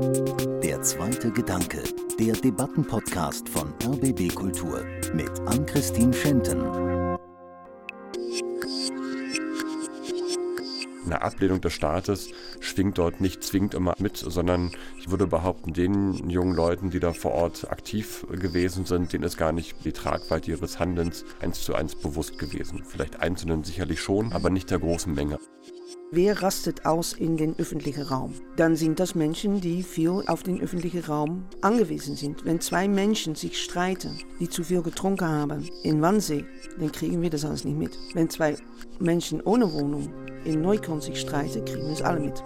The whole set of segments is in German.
Der zweite Gedanke, der Debattenpodcast von RBB Kultur mit Ann-Christine Schenten. Eine Ablehnung des Staates schwingt dort nicht zwingend immer mit, sondern ich würde behaupten, den jungen Leuten, die da vor Ort aktiv gewesen sind, denen ist gar nicht die Tragweite ihres Handelns eins zu eins bewusst gewesen. Vielleicht Einzelnen sicherlich schon, aber nicht der großen Menge. Wer rastet aus in den öffentlichen Raum? Dann sind das Menschen, die viel auf den öffentlichen Raum angewiesen sind. Wenn zwei Menschen sich streiten, die zu viel getrunken haben in Wannsee, dann kriegen wir das alles nicht mit. Wenn zwei Menschen ohne Wohnung in Neukölln sich streiten, kriegen wir es alle mit.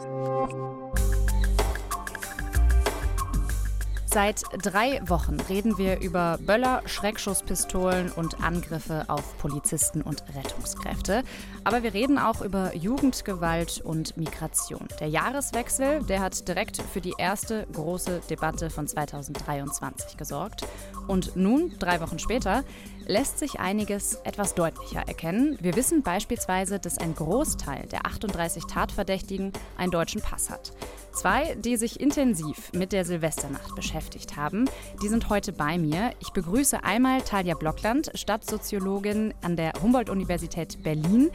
Seit drei Wochen reden wir über Böller, Schreckschusspistolen und Angriffe auf Polizisten und Rettungskräfte. Aber wir reden auch über Jugendgewalt und Migration. Der Jahreswechsel, der hat direkt für die erste große Debatte von 2023 gesorgt. Und nun, drei Wochen später, lässt sich einiges etwas deutlicher erkennen. Wir wissen beispielsweise, dass ein Großteil der 38 Tatverdächtigen einen deutschen Pass hat. Zwei, die sich intensiv mit der Silvesternacht beschäftigt haben, die sind heute bei mir. Ich begrüße einmal Talia Blockland, Stadtsoziologin an der Humboldt-Universität Berlin.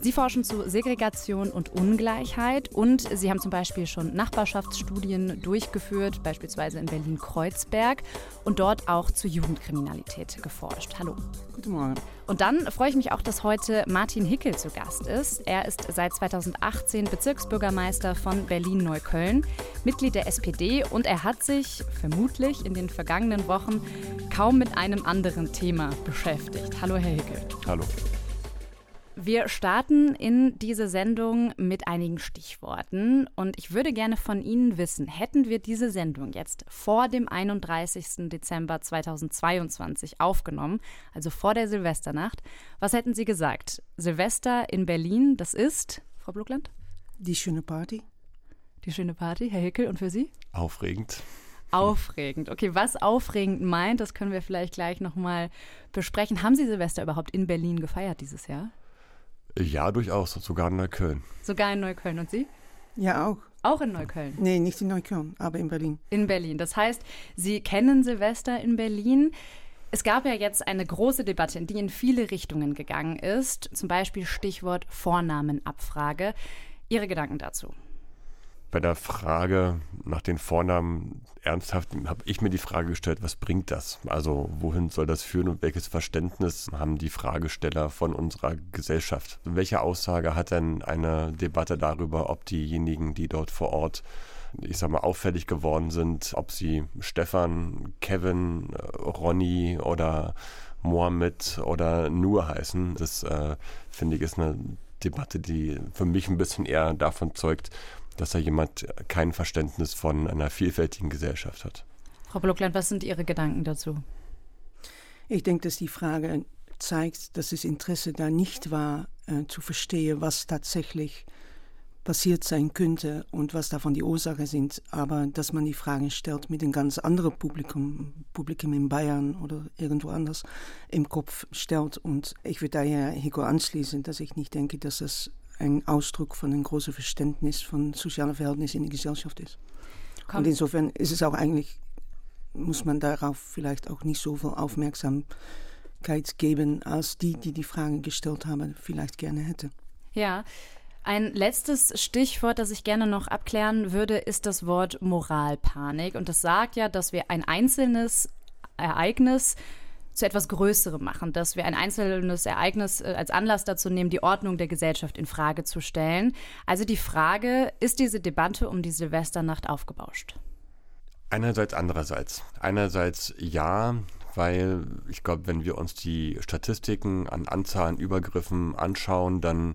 Sie forschen zu Segregation und Ungleichheit und Sie haben zum Beispiel schon Nachbarschaftsstudien durchgeführt, beispielsweise in Berlin-Kreuzberg und dort auch zu Jugendkriminalität geforscht. Hallo. Guten Morgen. Und dann freue ich mich auch, dass heute Martin Hickel zu Gast ist. Er ist seit 2018 Bezirksbürgermeister von Berlin-Neukölln, Mitglied der SPD und er hat sich vermutlich in den vergangenen Wochen kaum mit einem anderen Thema beschäftigt. Hallo, Herr Hickel. Hallo. Wir starten in diese Sendung mit einigen Stichworten und ich würde gerne von Ihnen wissen, hätten wir diese Sendung jetzt vor dem 31. Dezember 2022 aufgenommen, also vor der Silvesternacht, was hätten Sie gesagt? Silvester in Berlin, das ist, Frau Blugland? Die schöne Party. Die schöne Party, Herr Hickel, und für Sie? Aufregend. Aufregend. Okay, was aufregend meint, das können wir vielleicht gleich nochmal besprechen. Haben Sie Silvester überhaupt in Berlin gefeiert dieses Jahr? Ja, durchaus, sogar in Neukölln. Sogar in Neukölln. Und Sie? Ja, auch. Auch in Neukölln? Nee, nicht in Neukölln, aber in Berlin. In Berlin. Das heißt, Sie kennen Silvester in Berlin. Es gab ja jetzt eine große Debatte, die in viele Richtungen gegangen ist. Zum Beispiel Stichwort Vornamenabfrage. Ihre Gedanken dazu? Bei der Frage nach den Vornamen ernsthaft habe ich mir die Frage gestellt, was bringt das? Also wohin soll das führen und welches Verständnis haben die Fragesteller von unserer Gesellschaft? Welche Aussage hat denn eine Debatte darüber, ob diejenigen, die dort vor Ort ich sag mal, auffällig geworden sind, ob sie Stefan, Kevin, Ronny oder Mohammed oder Nur heißen. Das äh, finde ich ist eine Debatte, die für mich ein bisschen eher davon zeugt, dass da jemand kein Verständnis von einer vielfältigen Gesellschaft hat. Frau Blockland, was sind Ihre Gedanken dazu? Ich denke, dass die Frage zeigt, dass das Interesse da nicht war, äh, zu verstehen, was tatsächlich passiert sein könnte und was davon die Ursachen sind, aber dass man die Fragen stellt mit einem ganz anderen Publikum, Publikum in Bayern oder irgendwo anders im Kopf stellt. Und ich würde daher Hico anschließen, dass ich nicht denke, dass das ein Ausdruck von einem großen Verständnis von sozialen Verhältnissen in der Gesellschaft ist. Komm. Und insofern ist es auch eigentlich, muss man darauf vielleicht auch nicht so viel Aufmerksamkeit geben, als die, die die Fragen gestellt haben, vielleicht gerne hätte. Ja. Ein letztes Stichwort, das ich gerne noch abklären würde, ist das Wort Moralpanik. Und das sagt ja, dass wir ein einzelnes Ereignis zu etwas Größerem machen, dass wir ein einzelnes Ereignis äh, als Anlass dazu nehmen, die Ordnung der Gesellschaft in Frage zu stellen. Also die Frage, ist diese Debatte um die Silvesternacht aufgebauscht? Einerseits, andererseits. Einerseits ja, weil ich glaube, wenn wir uns die Statistiken an Anzahlen Übergriffen anschauen, dann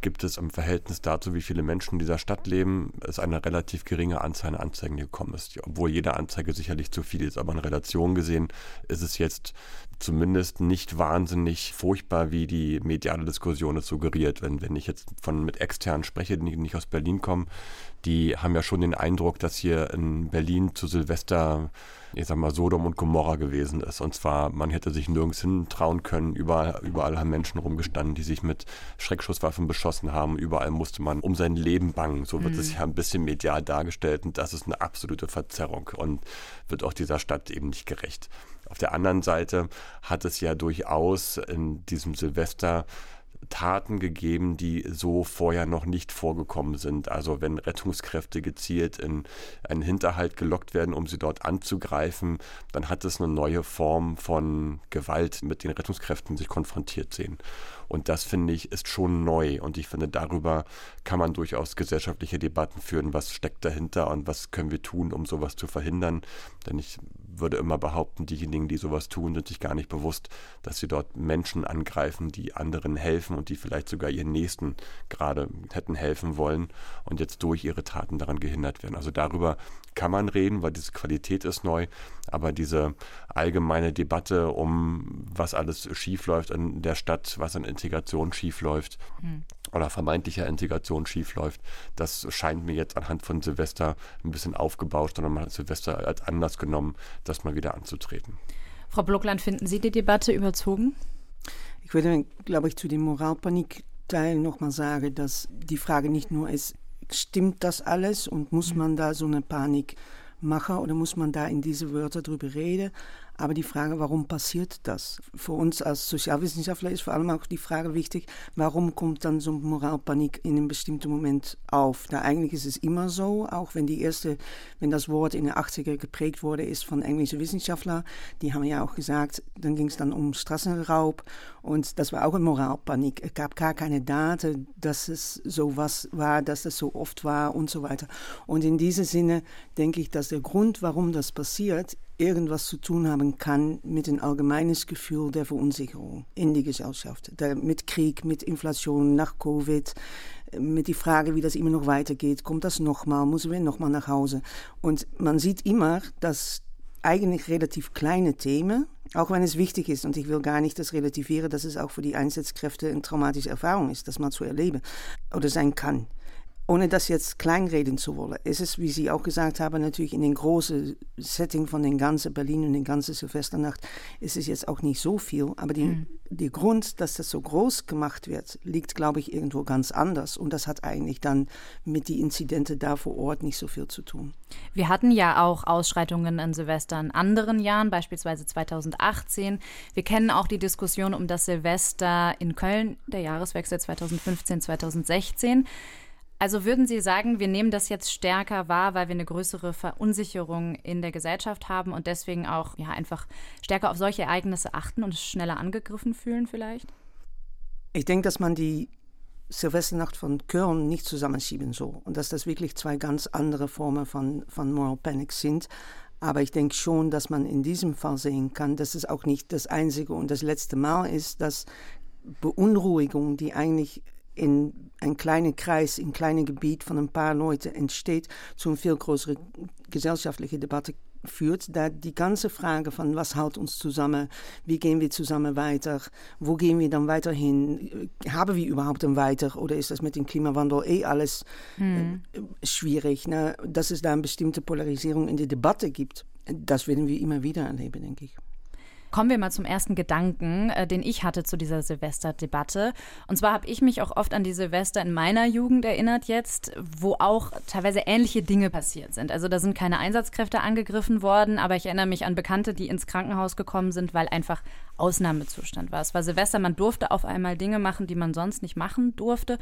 gibt es im Verhältnis dazu, wie viele Menschen in dieser Stadt leben, es eine relativ geringe Anzahl an Anzeigen gekommen ist. Obwohl jede Anzeige sicherlich zu viel ist, aber in Relation gesehen ist es jetzt zumindest nicht wahnsinnig furchtbar, wie die mediale Diskussion es suggeriert. Wenn, wenn ich jetzt von mit externen spreche, die nicht aus Berlin kommen, die haben ja schon den Eindruck, dass hier in Berlin zu Silvester ich sag mal, Sodom und Gomorra gewesen ist. Und zwar, man hätte sich nirgends hintrauen können. Überall, überall haben Menschen rumgestanden, die sich mit Schreckschusswaffen beschossen haben. Überall musste man um sein Leben bangen. So wird mhm. es ja ein bisschen medial dargestellt. Und das ist eine absolute Verzerrung und wird auch dieser Stadt eben nicht gerecht. Auf der anderen Seite hat es ja durchaus in diesem Silvester Taten gegeben, die so vorher noch nicht vorgekommen sind. Also wenn Rettungskräfte gezielt in einen Hinterhalt gelockt werden, um sie dort anzugreifen, dann hat es eine neue Form von Gewalt, mit den Rettungskräften sich konfrontiert sehen. Und das finde ich ist schon neu. Und ich finde, darüber kann man durchaus gesellschaftliche Debatten führen. Was steckt dahinter und was können wir tun, um sowas zu verhindern? Denn ich würde immer behaupten, diejenigen, die sowas tun, sind sich gar nicht bewusst, dass sie dort Menschen angreifen, die anderen helfen und die vielleicht sogar ihren Nächsten gerade hätten helfen wollen und jetzt durch ihre Taten daran gehindert werden. Also darüber kann man reden, weil diese Qualität ist neu, aber diese allgemeine Debatte um, was alles schiefläuft in der Stadt, was an Integration schiefläuft mhm. Oder vermeintlicher Integration schiefläuft, das scheint mir jetzt anhand von Silvester ein bisschen aufgebauscht, sondern man hat Silvester als Anlass genommen, das mal wieder anzutreten. Frau Blockland, finden Sie die Debatte überzogen? Ich würde, glaube ich, zu dem Moralpanik-Teil nochmal sagen, dass die Frage nicht nur ist, stimmt das alles und muss mhm. man da so eine Panik machen oder muss man da in diese Wörter drüber reden? Aber die Frage, warum passiert das? Für uns als Sozialwissenschaftler ist vor allem auch die Frage wichtig, warum kommt dann so Moralpanik in einem bestimmten Moment auf? Da eigentlich ist es immer so, auch wenn die erste, wenn das Wort in den 80er geprägt wurde, ist von englischen Wissenschaftlern, die haben ja auch gesagt, dann ging es dann um Straßenraub und das war auch eine Moralpanik. Es gab gar keine Daten, dass es so was war, dass es so oft war und so weiter. Und in diesem Sinne denke ich, dass der Grund, warum das passiert, irgendwas zu tun haben kann mit dem allgemeinen Gefühl der Verunsicherung in die Gesellschaft. Der, mit Krieg, mit Inflation, nach Covid, mit die Frage, wie das immer noch weitergeht. Kommt das nochmal? Müssen wir nochmal nach Hause? Und man sieht immer, dass eigentlich relativ kleine Themen, auch wenn es wichtig ist, und ich will gar nicht das relativieren, dass es auch für die Einsatzkräfte eine traumatische Erfahrung ist, das mal zu erleben oder sein kann ohne das jetzt kleinreden zu wollen, ist es, wie Sie auch gesagt haben, natürlich in den großen Setting von den ganzen Berlin und den ganzen Silvesternacht ist es jetzt auch nicht so viel. Aber die, mhm. der Grund, dass das so groß gemacht wird, liegt, glaube ich, irgendwo ganz anders. Und das hat eigentlich dann mit den Inzidenten da vor Ort nicht so viel zu tun. Wir hatten ja auch Ausschreitungen an Silvester in anderen Jahren, beispielsweise 2018. Wir kennen auch die Diskussion um das Silvester in Köln, der Jahreswechsel 2015-2016. Also würden Sie sagen, wir nehmen das jetzt stärker wahr, weil wir eine größere Verunsicherung in der Gesellschaft haben und deswegen auch ja einfach stärker auf solche Ereignisse achten und schneller angegriffen fühlen vielleicht? Ich denke, dass man die Silvesternacht von Köln nicht zusammenschieben soll und dass das wirklich zwei ganz andere Formen von, von Moral Panic sind. Aber ich denke schon, dass man in diesem Fall sehen kann, dass es auch nicht das einzige und das letzte Mal ist, dass Beunruhigung, die eigentlich in einem kleinen Kreis, in einem kleinen Gebiet von ein paar Leuten entsteht, zu einer viel größeren gesellschaftlichen Debatte führt, da die ganze Frage von was hält uns zusammen, wie gehen wir zusammen weiter, wo gehen wir dann weiterhin, haben wir überhaupt ein Weiter oder ist das mit dem Klimawandel eh alles hm. äh, schwierig, ne? dass es da eine bestimmte Polarisierung in der Debatte gibt. Das werden wir immer wieder erleben, denke ich. Kommen wir mal zum ersten Gedanken, äh, den ich hatte zu dieser Silvesterdebatte. Und zwar habe ich mich auch oft an die Silvester in meiner Jugend erinnert jetzt, wo auch teilweise ähnliche Dinge passiert sind. Also da sind keine Einsatzkräfte angegriffen worden, aber ich erinnere mich an Bekannte, die ins Krankenhaus gekommen sind, weil einfach Ausnahmezustand war. Es war Silvester, man durfte auf einmal Dinge machen, die man sonst nicht machen durfte.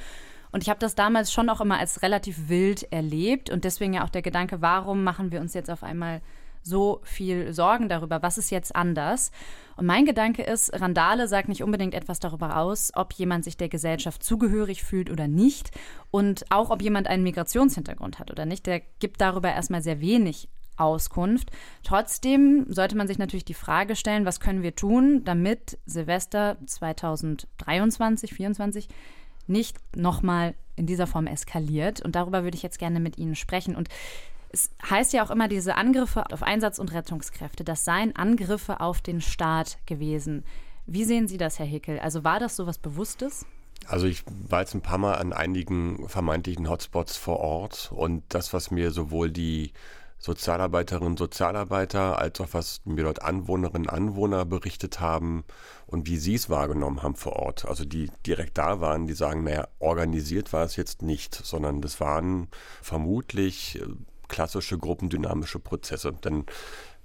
Und ich habe das damals schon auch immer als relativ wild erlebt und deswegen ja auch der Gedanke, warum machen wir uns jetzt auf einmal so viel Sorgen darüber, was ist jetzt anders. Und mein Gedanke ist, Randale sagt nicht unbedingt etwas darüber aus, ob jemand sich der Gesellschaft zugehörig fühlt oder nicht und auch ob jemand einen Migrationshintergrund hat oder nicht. Der gibt darüber erstmal sehr wenig Auskunft. Trotzdem sollte man sich natürlich die Frage stellen, was können wir tun, damit Silvester 2023, 2024 nicht nochmal in dieser Form eskaliert. Und darüber würde ich jetzt gerne mit Ihnen sprechen. Und es heißt ja auch immer, diese Angriffe auf Einsatz- und Rettungskräfte, das seien Angriffe auf den Staat gewesen. Wie sehen Sie das, Herr Hickel? Also war das so was Bewusstes? Also ich war jetzt ein paar Mal an einigen vermeintlichen Hotspots vor Ort und das, was mir sowohl die Sozialarbeiterinnen und Sozialarbeiter als auch was mir dort Anwohnerinnen und Anwohner berichtet haben und wie sie es wahrgenommen haben vor Ort. Also die direkt da waren, die sagen, naja, organisiert war es jetzt nicht, sondern das waren vermutlich äh, klassische gruppendynamische Prozesse. Denn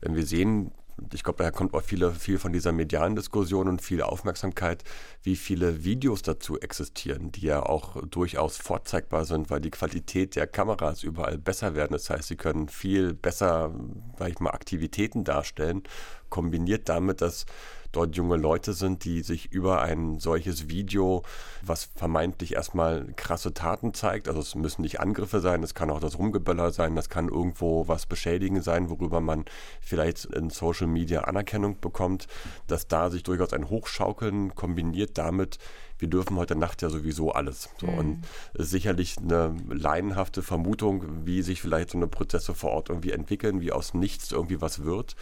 wenn wir sehen, ich glaube, daher kommt auch viele, viel von dieser medialen Diskussion und viel Aufmerksamkeit, wie viele Videos dazu existieren, die ja auch durchaus vorzeigbar sind, weil die Qualität der Kameras überall besser werden. Das heißt, sie können viel besser, sag ich mal, Aktivitäten darstellen, kombiniert damit, dass dort junge Leute sind, die sich über ein solches Video, was vermeintlich erstmal krasse Taten zeigt, also es müssen nicht Angriffe sein, es kann auch das Rumgeböller sein, das kann irgendwo was beschädigen sein, worüber man vielleicht in Social Media Anerkennung bekommt, dass da sich durchaus ein Hochschaukeln kombiniert damit, wir dürfen heute Nacht ja sowieso alles. So, mhm. Und sicherlich eine laienhafte Vermutung, wie sich vielleicht so eine Prozesse vor Ort irgendwie entwickeln, wie aus nichts irgendwie was wird.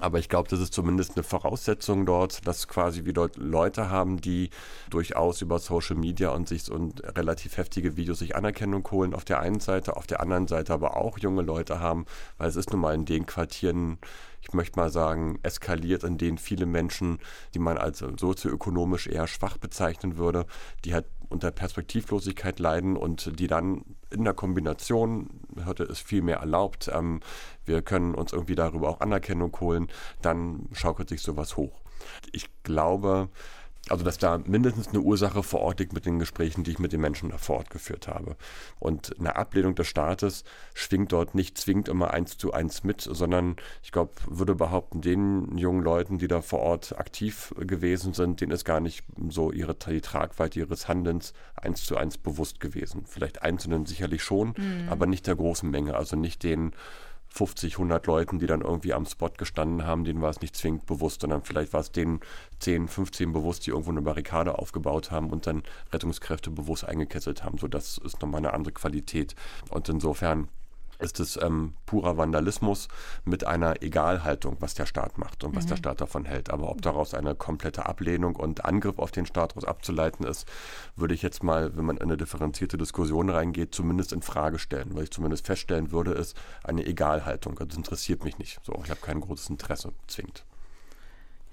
Aber ich glaube, das ist zumindest eine Voraussetzung dort, dass quasi wir dort Leute haben, die durchaus über Social Media und sich und relativ heftige Videos sich Anerkennung holen auf der einen Seite, auf der anderen Seite aber auch junge Leute haben, weil es ist nun mal in den Quartieren ich möchte mal sagen, eskaliert, in denen viele Menschen, die man als sozioökonomisch eher schwach bezeichnen würde, die halt unter Perspektivlosigkeit leiden und die dann in der Kombination, heute ist viel mehr erlaubt, ähm, wir können uns irgendwie darüber auch Anerkennung holen, dann schaukelt sich sowas hoch. Ich glaube, also, dass da mindestens eine Ursache vor Ort liegt mit den Gesprächen, die ich mit den Menschen da vor Ort geführt habe. Und eine Ablehnung des Staates schwingt dort nicht zwingend immer eins zu eins mit, sondern ich glaube, würde behaupten, den jungen Leuten, die da vor Ort aktiv gewesen sind, denen ist gar nicht so ihre, die Tragweite ihres Handelns eins zu eins bewusst gewesen. Vielleicht Einzelnen sicherlich schon, mhm. aber nicht der großen Menge, also nicht den 50, 100 Leuten, die dann irgendwie am Spot gestanden haben, denen war es nicht zwingend bewusst, sondern vielleicht war es denen 10, 15 bewusst, die irgendwo eine Barrikade aufgebaut haben und dann Rettungskräfte bewusst eingekesselt haben. So, das ist nochmal eine andere Qualität. Und insofern ist es ähm, purer Vandalismus mit einer Egalhaltung, was der Staat macht und was mhm. der Staat davon hält. Aber ob daraus eine komplette Ablehnung und Angriff auf den Staat daraus abzuleiten ist, würde ich jetzt mal, wenn man in eine differenzierte Diskussion reingeht, zumindest in Frage stellen. Weil ich zumindest feststellen würde, ist eine Egalhaltung. Das interessiert mich nicht. So, ich habe kein großes Interesse, zwingend.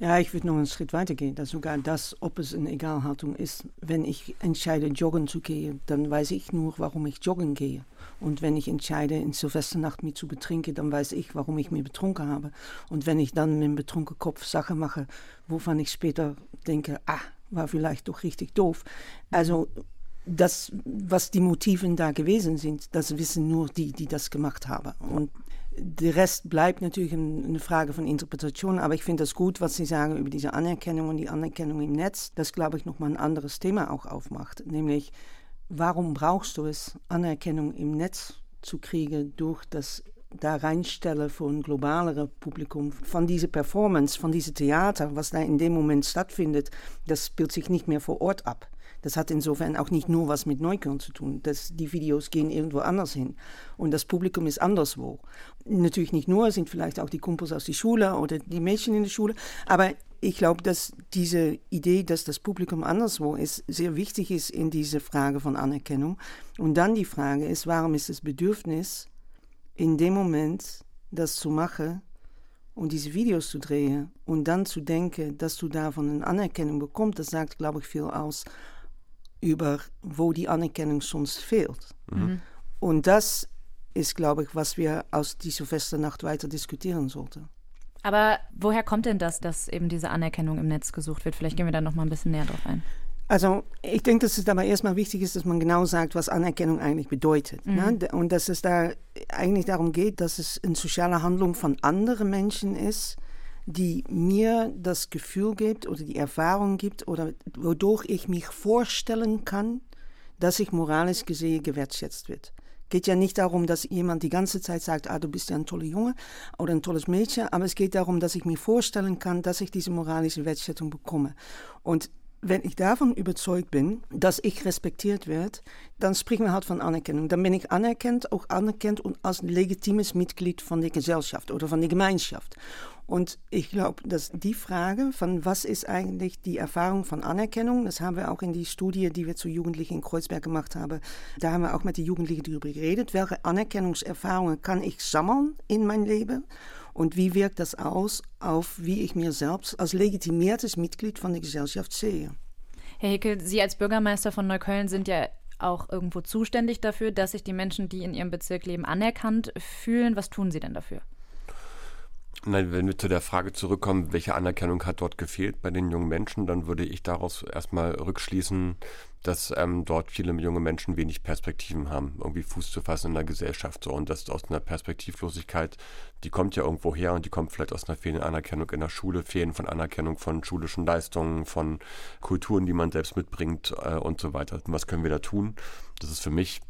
Ja, ich würde noch einen Schritt weiter gehen. Dass sogar das, ob es eine Egalhaltung ist, wenn ich entscheide, joggen zu gehen, dann weiß ich nur, warum ich joggen gehe. Und wenn ich entscheide, in Silvesternacht mich zu betrinken, dann weiß ich, warum ich mich betrunken habe. Und wenn ich dann mit dem betrunkenen Kopf Sachen mache, wovon ich später denke, ah, war vielleicht doch richtig doof. Also das, was die Motiven da gewesen sind, das wissen nur die, die das gemacht haben. Und der Rest bleibt natürlich eine Frage von Interpretation, aber ich finde das gut, was Sie sagen über diese Anerkennung und die Anerkennung im Netz, das glaube ich nochmal ein anderes Thema auch aufmacht, nämlich warum brauchst du es, Anerkennung im Netz zu kriegen durch das da reinstellen von globalere Publikum von dieser Performance, von diesem Theater, was da in dem Moment stattfindet, das spielt sich nicht mehr vor Ort ab. Das hat insofern auch nicht nur was mit Neukölln zu tun. Das, die Videos gehen irgendwo anders hin und das Publikum ist anderswo. Natürlich nicht nur, sind vielleicht auch die Kumpels aus der Schule oder die Mädchen in der Schule, aber ich glaube, dass diese Idee, dass das Publikum anderswo ist, sehr wichtig ist in dieser Frage von Anerkennung. Und dann die Frage ist, warum ist das Bedürfnis, in dem Moment das zu machen und diese Videos zu drehen und dann zu denken, dass du davon eine Anerkennung bekommst, das sagt, glaube ich, viel aus über wo die Anerkennung sonst fehlt. Mhm. Und das ist, glaube ich, was wir aus dieser Silvesternacht weiter diskutieren sollten. Aber woher kommt denn das, dass eben diese Anerkennung im Netz gesucht wird? Vielleicht gehen wir da noch mal ein bisschen näher drauf ein. Also ich denke, dass es dabei erstmal wichtig ist, dass man genau sagt, was Anerkennung eigentlich bedeutet. Mhm. Ne? Und dass es da eigentlich darum geht, dass es eine soziale Handlung von anderen Menschen ist, die mir das Gefühl gibt oder die Erfahrung gibt oder wodurch ich mich vorstellen kann, dass ich moralisch gesehen gewertschätzt wird. Geht ja nicht darum, dass jemand die ganze Zeit sagt, ah, du bist ja ein toller Junge oder ein tolles Mädchen, aber es geht darum, dass ich mir vorstellen kann, dass ich diese moralische Wertschätzung bekomme. Und wenn ich davon überzeugt bin, dass ich respektiert werde, dann sprechen wir halt von Anerkennung. Dann bin ich anerkannt, auch anerkannt und als legitimes Mitglied von der Gesellschaft oder von der Gemeinschaft. Und ich glaube, dass die Frage von was ist eigentlich die Erfahrung von Anerkennung, das haben wir auch in die Studie, die wir zu Jugendlichen in Kreuzberg gemacht haben, da haben wir auch mit den Jugendlichen darüber geredet, welche Anerkennungserfahrungen kann ich sammeln in mein Leben und wie wirkt das aus auf, wie ich mir selbst als legitimiertes Mitglied von der Gesellschaft sehe? Herr Hickel, Sie als Bürgermeister von Neukölln sind ja auch irgendwo zuständig dafür, dass sich die Menschen, die in ihrem Bezirk leben, anerkannt fühlen. Was tun Sie denn dafür? Nein, wenn wir zu der Frage zurückkommen, welche Anerkennung hat dort gefehlt bei den jungen Menschen, dann würde ich daraus erstmal rückschließen, dass ähm, dort viele junge Menschen wenig Perspektiven haben, irgendwie Fuß zu fassen in der Gesellschaft. So. Und das aus einer Perspektivlosigkeit, die kommt ja irgendwo her und die kommt vielleicht aus einer fehlenden Anerkennung in der Schule, Fehlen von Anerkennung von schulischen Leistungen, von Kulturen, die man selbst mitbringt äh, und so weiter. Und was können wir da tun? Das ist für mich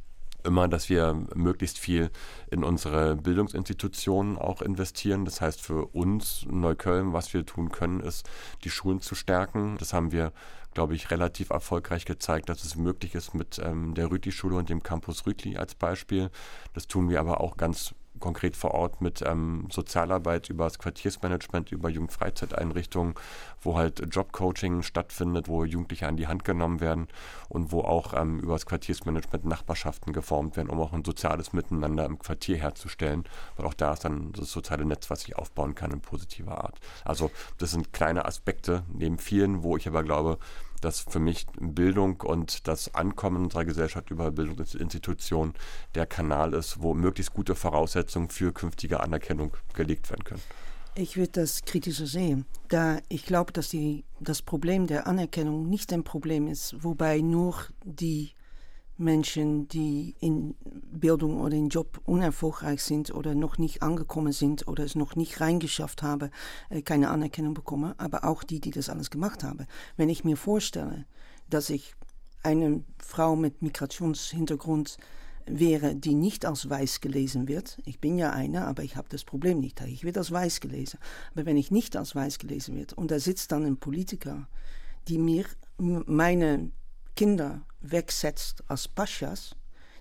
immer, dass wir möglichst viel in unsere Bildungsinstitutionen auch investieren. Das heißt für uns in Neukölln, was wir tun können, ist, die Schulen zu stärken. Das haben wir, glaube ich, relativ erfolgreich gezeigt, dass es möglich ist mit ähm, der Rütli-Schule und dem Campus Rütli als Beispiel. Das tun wir aber auch ganz konkret vor Ort mit ähm, Sozialarbeit über das Quartiersmanagement, über Jugendfreizeiteinrichtungen, wo halt Jobcoaching stattfindet, wo Jugendliche an die Hand genommen werden und wo auch ähm, über das Quartiersmanagement Nachbarschaften geformt werden, um auch ein soziales Miteinander im Quartier herzustellen, weil auch da ist dann das soziale Netz, was sich aufbauen kann in positiver Art. Also das sind kleine Aspekte neben vielen, wo ich aber glaube, dass für mich Bildung und das Ankommen unserer Gesellschaft über Bildungsinstitutionen der Kanal ist, wo möglichst gute Voraussetzungen für künftige Anerkennung gelegt werden können. Ich würde das kritischer sehen, da ich glaube, dass die, das Problem der Anerkennung nicht ein Problem ist, wobei nur die Menschen, die in Bildung oder in Job unerfolgreich sind oder noch nicht angekommen sind oder es noch nicht reingeschafft haben, äh, keine Anerkennung bekommen, aber auch die, die das alles gemacht haben. Wenn ich mir vorstelle, dass ich eine Frau mit Migrationshintergrund wäre, die nicht als weiß gelesen wird. Ich bin ja eine, aber ich habe das Problem nicht. Ich werde als weiß gelesen. Aber wenn ich nicht als weiß gelesen wird und da sitzt dann ein Politiker, die mir meine Kinder wegsetzt als Paschas,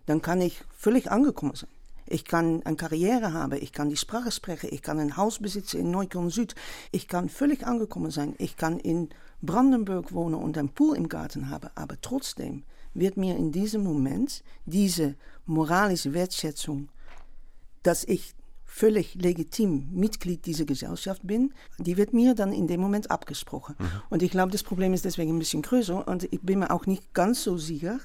dann kann ich völlig angekommen sein. Ich kann eine Karriere haben, ich kann die Sprache sprechen, ich kann ein Haus besitzen in Neukölln Süd, ich kann völlig angekommen sein, ich kann in Brandenburg wohnen und einen Pool im Garten haben, aber trotzdem wird mir in diesem Moment diese moralische Wertschätzung, dass ich völlig legitim Mitglied dieser Gesellschaft bin, die wird mir dann in dem Moment abgesprochen. Mhm. Und ich glaube, das Problem ist deswegen ein bisschen größer und ich bin mir auch nicht ganz so sicher,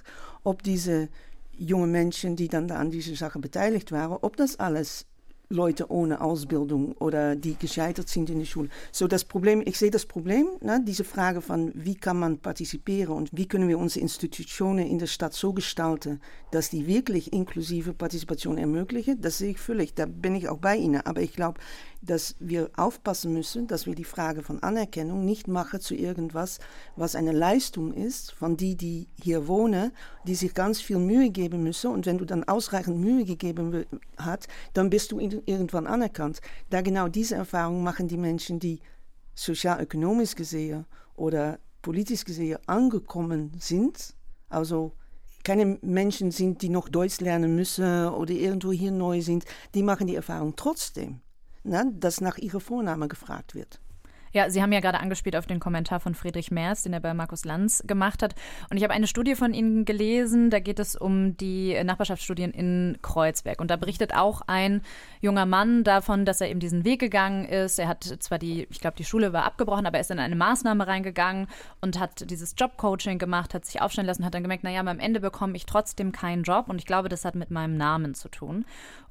ob diese jungen Menschen, die dann da an dieser Sache beteiligt waren, ob das alles Leute ohne Ausbildung oder die gescheitert sind in der Schule. So das Problem, ich sehe das Problem, ne, diese Frage von wie kann man partizipieren und wie können wir unsere Institutionen in der Stadt so gestalten, dass die wirklich inklusive Partizipation ermöglichen, das sehe ich völlig, da bin ich auch bei Ihnen. Aber ich glaube, dass wir aufpassen müssen, dass wir die Frage von Anerkennung nicht machen zu irgendwas, was eine Leistung ist von die, die hier wohnen, die sich ganz viel Mühe geben müssen. Und wenn du dann ausreichend Mühe gegeben hat, dann bist du irgendwann anerkannt. Da genau diese Erfahrung machen die Menschen, die sozial-ökonomisch gesehen oder politisch gesehen angekommen sind, also keine Menschen sind, die noch Deutsch lernen müssen oder irgendwo hier neu sind, die machen die Erfahrung trotzdem ne, dass nach ihrer Vorname gefragt wird. Ja, Sie haben ja gerade angespielt auf den Kommentar von Friedrich Merz, den er bei Markus Lanz gemacht hat. Und ich habe eine Studie von Ihnen gelesen, da geht es um die Nachbarschaftsstudien in Kreuzberg. Und da berichtet auch ein junger Mann davon, dass er eben diesen Weg gegangen ist. Er hat zwar die, ich glaube, die Schule war abgebrochen, aber er ist in eine Maßnahme reingegangen und hat dieses Jobcoaching gemacht, hat sich aufstellen lassen, hat dann gemerkt, naja, am Ende bekomme ich trotzdem keinen Job. Und ich glaube, das hat mit meinem Namen zu tun.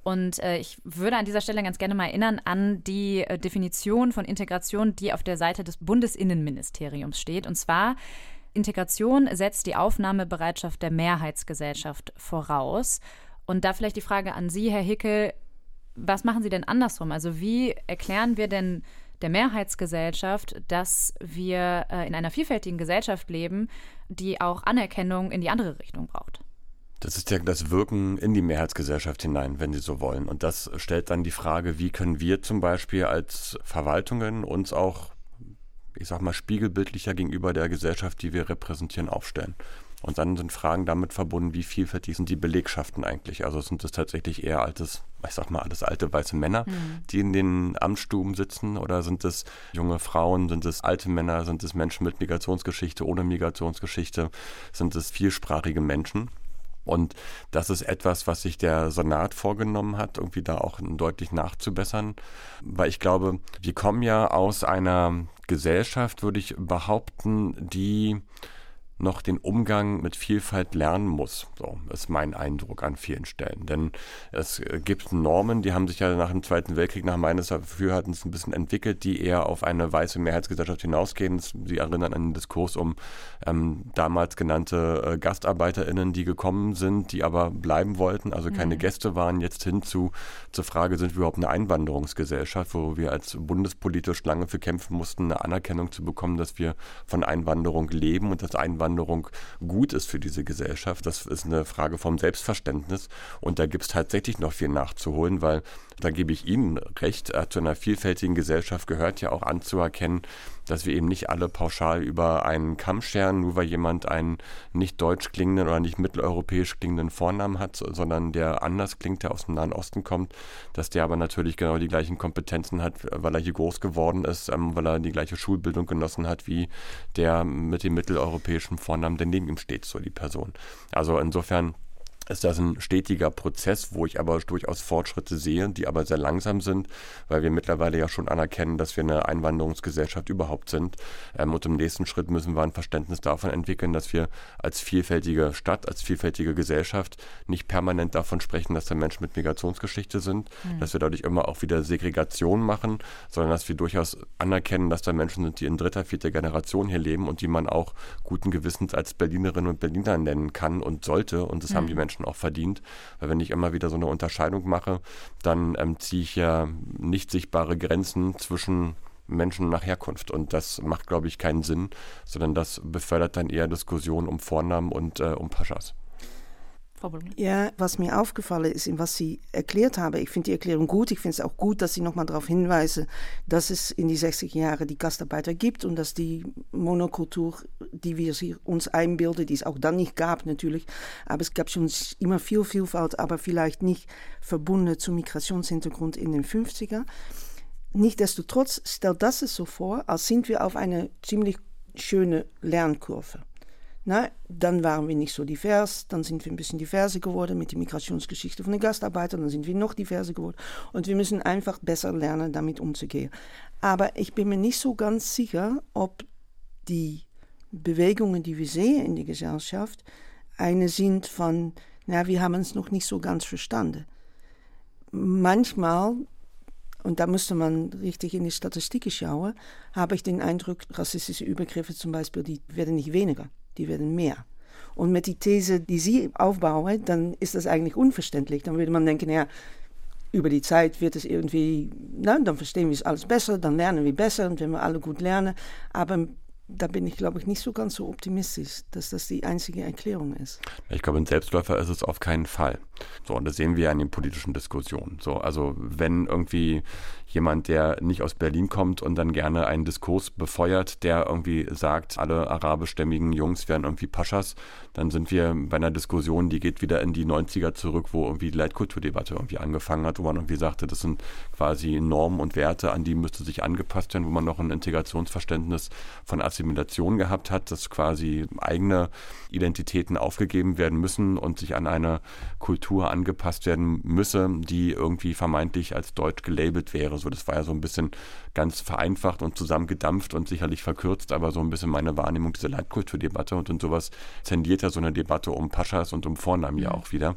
Und äh, ich würde an dieser Stelle ganz gerne mal erinnern an die äh, Definition von Integration, die auf der Seite des Bundesinnenministeriums steht. Und zwar, Integration setzt die Aufnahmebereitschaft der Mehrheitsgesellschaft voraus. Und da vielleicht die Frage an Sie, Herr Hickel, was machen Sie denn andersrum? Also wie erklären wir denn der Mehrheitsgesellschaft, dass wir äh, in einer vielfältigen Gesellschaft leben, die auch Anerkennung in die andere Richtung braucht? Das ist ja das Wirken in die Mehrheitsgesellschaft hinein, wenn Sie so wollen. Und das stellt dann die Frage, wie können wir zum Beispiel als Verwaltungen uns auch ich sag mal, spiegelbildlicher gegenüber der Gesellschaft, die wir repräsentieren, aufstellen. Und dann sind Fragen damit verbunden, wie vielfältig sind die Belegschaften eigentlich? Also sind es tatsächlich eher altes, ich sag mal, alles alte weiße Männer, mhm. die in den Amtsstuben sitzen? Oder sind es junge Frauen? Sind es alte Männer? Sind es Menschen mit Migrationsgeschichte, ohne Migrationsgeschichte? Sind es vielsprachige Menschen? Und das ist etwas, was sich der Senat vorgenommen hat, irgendwie da auch deutlich nachzubessern. Weil ich glaube, wir kommen ja aus einer Gesellschaft, würde ich behaupten, die noch den Umgang mit Vielfalt lernen muss. So ist mein Eindruck an vielen Stellen. Denn es gibt Normen, die haben sich ja nach dem Zweiten Weltkrieg nach meines Dafürhaltens ein bisschen entwickelt, die eher auf eine weiße Mehrheitsgesellschaft hinausgehen. Sie erinnern an den Diskurs um ähm, damals genannte äh, GastarbeiterInnen, die gekommen sind, die aber bleiben wollten, also keine mhm. Gäste waren, jetzt hin zu zur Frage, sind wir überhaupt eine Einwanderungsgesellschaft, wo wir als bundespolitisch lange für kämpfen mussten, eine Anerkennung zu bekommen, dass wir von Einwanderung leben und dass Einwanderung Einwanderung gut ist für diese Gesellschaft. Das ist eine Frage vom Selbstverständnis. Und da gibt es tatsächlich noch viel nachzuholen, weil da gebe ich Ihnen recht, zu einer vielfältigen Gesellschaft gehört ja auch anzuerkennen, dass wir eben nicht alle pauschal über einen Kamm scheren, nur weil jemand einen nicht deutsch klingenden oder nicht mitteleuropäisch klingenden Vornamen hat, sondern der anders klingt, der aus dem Nahen Osten kommt, dass der aber natürlich genau die gleichen Kompetenzen hat, weil er hier groß geworden ist, ähm, weil er die gleiche Schulbildung genossen hat wie der mit dem mitteleuropäischen Vornamen, der neben ihm steht, so die Person. Also insofern ist das ein stetiger Prozess, wo ich aber durchaus Fortschritte sehe, die aber sehr langsam sind, weil wir mittlerweile ja schon anerkennen, dass wir eine Einwanderungsgesellschaft überhaupt sind. Ähm, und im nächsten Schritt müssen wir ein Verständnis davon entwickeln, dass wir als vielfältige Stadt, als vielfältige Gesellschaft nicht permanent davon sprechen, dass da Menschen mit Migrationsgeschichte sind, mhm. dass wir dadurch immer auch wieder Segregation machen, sondern dass wir durchaus anerkennen, dass da Menschen sind, die in dritter, vierter Generation hier leben und die man auch guten Gewissens als Berlinerinnen und Berliner nennen kann und sollte. Und das mhm. haben die Menschen Menschen auch verdient. Weil wenn ich immer wieder so eine Unterscheidung mache, dann ähm, ziehe ich ja nicht sichtbare Grenzen zwischen Menschen nach Herkunft. Und das macht, glaube ich, keinen Sinn, sondern das befördert dann eher Diskussionen um Vornamen und äh, um Paschas. Frau Ja, was mir aufgefallen ist, in was Sie erklärt haben, ich finde die Erklärung gut. Ich finde es auch gut, dass Sie nochmal darauf hinweisen, dass es in die 60er Jahre die Gastarbeiter gibt und dass die Monokultur, die wir uns einbilden, die es auch dann nicht gab natürlich, aber es gab schon immer viel Vielfalt, aber vielleicht nicht verbunden zum Migrationshintergrund in den 50er. Nichtsdestotrotz stellt das es so vor, als sind wir auf eine ziemlich schöne Lernkurve. Na, dann waren wir nicht so divers, dann sind wir ein bisschen diverser geworden mit der Migrationsgeschichte von den Gastarbeitern, dann sind wir noch diverser geworden und wir müssen einfach besser lernen, damit umzugehen. Aber ich bin mir nicht so ganz sicher, ob die Bewegungen, die wir sehen in der Gesellschaft, eine sind von, na, wir haben es noch nicht so ganz verstanden. Manchmal, und da müsste man richtig in die Statistiken schauen, habe ich den Eindruck, rassistische Übergriffe zum Beispiel, die werden nicht weniger die werden mehr. Und mit der These, die Sie aufbauen, dann ist das eigentlich unverständlich. Dann würde man denken, ja, über die Zeit wird es irgendwie, na, dann verstehen wir es alles besser, dann lernen wir besser und wenn wir alle gut lernen. Aber da bin ich, glaube ich, nicht so ganz so optimistisch, dass das die einzige Erklärung ist. Ich glaube, ein Selbstläufer ist es auf keinen Fall. So, und das sehen wir ja in den politischen Diskussionen. So, also wenn irgendwie jemand, der nicht aus Berlin kommt und dann gerne einen Diskurs befeuert, der irgendwie sagt, alle arabischstämmigen Jungs wären irgendwie Paschas, dann sind wir bei einer Diskussion, die geht wieder in die 90er zurück, wo irgendwie die Leitkulturdebatte irgendwie angefangen hat, wo man irgendwie sagte, das sind quasi Normen und Werte, an die müsste sich angepasst werden, wo man noch ein Integrationsverständnis von Assimilation gehabt hat, dass quasi eigene Identitäten aufgegeben werden müssen und sich an eine Kultur angepasst werden müsse, die irgendwie vermeintlich als deutsch gelabelt wäre. So, das war ja so ein bisschen ganz vereinfacht und zusammengedampft und sicherlich verkürzt, aber so ein bisschen meine Wahrnehmung dieser Leitkulturdebatte und, und sowas zendiert ja so eine Debatte um Paschas und um Vornamen ja mhm. auch wieder.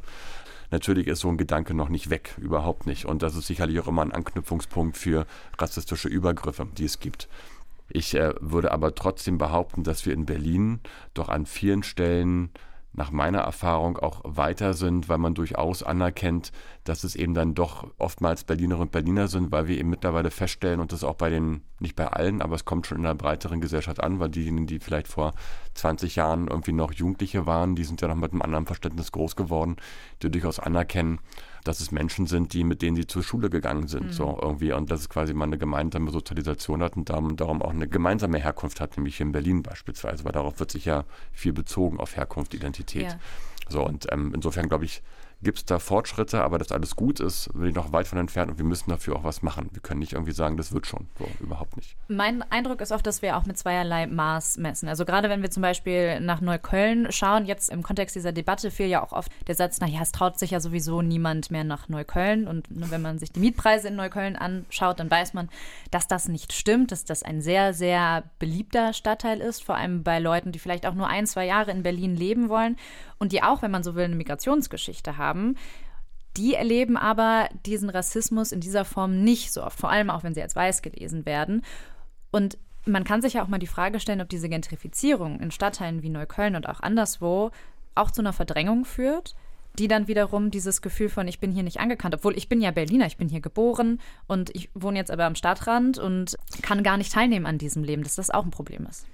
Natürlich ist so ein Gedanke noch nicht weg, überhaupt nicht. Und das ist sicherlich auch immer ein Anknüpfungspunkt für rassistische Übergriffe, die es gibt. Ich äh, würde aber trotzdem behaupten, dass wir in Berlin doch an vielen Stellen nach meiner Erfahrung auch weiter sind, weil man durchaus anerkennt, dass es eben dann doch oftmals Berlinerinnen und Berliner sind, weil wir eben mittlerweile feststellen und das auch bei den, nicht bei allen, aber es kommt schon in einer breiteren Gesellschaft an, weil diejenigen, die vielleicht vor 20 Jahren irgendwie noch Jugendliche waren, die sind ja noch mit einem anderen Verständnis groß geworden, die durchaus anerkennen, dass es Menschen sind, die mit denen sie zur Schule gegangen sind, mhm. so irgendwie. Und dass es quasi mal eine gemeinsame Sozialisation hat und darum, darum auch eine gemeinsame Herkunft hat, nämlich in Berlin beispielsweise, weil darauf wird sich ja viel bezogen auf Herkunft, Identität. Ja. So, und ähm, insofern glaube ich, gibt es da Fortschritte, aber dass alles gut ist, bin ich noch weit von entfernt und wir müssen dafür auch was machen. Wir können nicht irgendwie sagen, das wird schon. So, überhaupt nicht. Mein Eindruck ist oft, dass wir auch mit zweierlei Maß messen. Also gerade wenn wir zum Beispiel nach Neukölln schauen, jetzt im Kontext dieser Debatte fiel ja auch oft der Satz, naja, es traut sich ja sowieso niemand mehr nach Neukölln. Und wenn man sich die Mietpreise in Neukölln anschaut, dann weiß man, dass das nicht stimmt, dass das ein sehr, sehr beliebter Stadtteil ist, vor allem bei Leuten, die vielleicht auch nur ein, zwei Jahre in Berlin leben wollen und die auch, wenn man so will, eine Migrationsgeschichte haben. Die erleben aber diesen Rassismus in dieser Form nicht so oft, vor allem auch wenn sie als weiß gelesen werden. Und man kann sich ja auch mal die Frage stellen, ob diese Gentrifizierung in Stadtteilen wie Neukölln und auch anderswo auch zu einer Verdrängung führt, die dann wiederum dieses Gefühl von, ich bin hier nicht angekannt, obwohl ich bin ja Berliner, ich bin hier geboren und ich wohne jetzt aber am Stadtrand und kann gar nicht teilnehmen an diesem Leben, dass das auch ein Problem ist.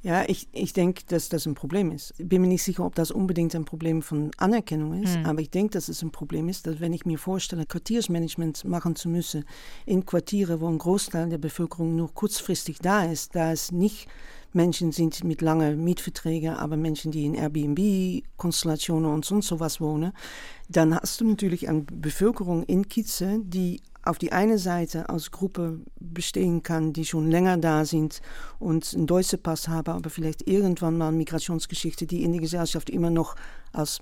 Ja, ich, ich denke, dass das ein Problem ist. Ich bin mir nicht sicher, ob das unbedingt ein Problem von Anerkennung ist, mhm. aber ich denke, dass es ein Problem ist, dass wenn ich mir vorstelle, Quartiersmanagement machen zu müssen in Quartiere, wo ein Großteil der Bevölkerung nur kurzfristig da ist, da es nicht Menschen sind mit langen Mietverträgen, aber Menschen, die in Airbnb-Konstellationen und sonst sowas wohnen, dann hast du natürlich eine Bevölkerung in Kitze, die auf die eine Seite als Gruppe bestehen kann, die schon länger da sind und einen deutschen Pass haben, aber vielleicht irgendwann mal Migrationsgeschichte, die in der Gesellschaft immer noch als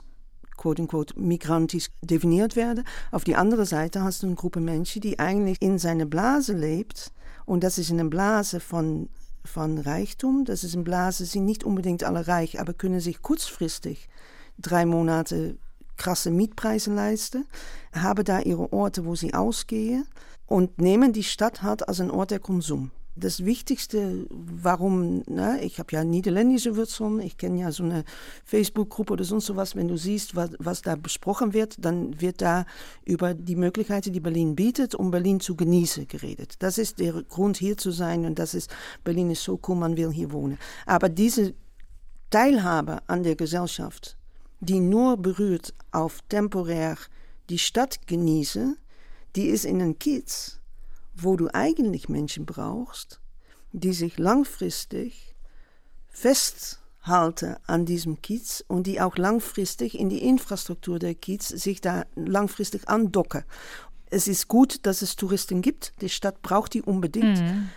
quote unquote migrantisch definiert werden. Auf die andere Seite hast du eine Gruppe Menschen, die eigentlich in seiner Blase lebt und das ist eine Blase von von Reichtum. Das ist eine Blase, sind nicht unbedingt alle reich, aber können sich kurzfristig drei Monate krasse Mietpreise leisten, haben da ihre Orte, wo sie ausgehen und nehmen die Stadt halt als ein Ort der Konsum. Das Wichtigste, warum, ne, ich habe ja niederländische Wurzeln, ich kenne ja so eine Facebook-Gruppe oder sonst sowas, wenn du siehst, was, was da besprochen wird, dann wird da über die Möglichkeiten, die Berlin bietet, um Berlin zu genießen, geredet. Das ist der Grund, hier zu sein und das ist, Berlin ist so cool, man will hier wohnen. Aber diese Teilhabe an der Gesellschaft, die nur berührt auf temporär die Stadt genießen, die ist in einem Kiez, wo du eigentlich Menschen brauchst, die sich langfristig festhalten an diesem Kiez und die auch langfristig in die Infrastruktur der Kiez sich da langfristig andocken. Es ist gut, dass es Touristen gibt. Die Stadt braucht die unbedingt. Mhm.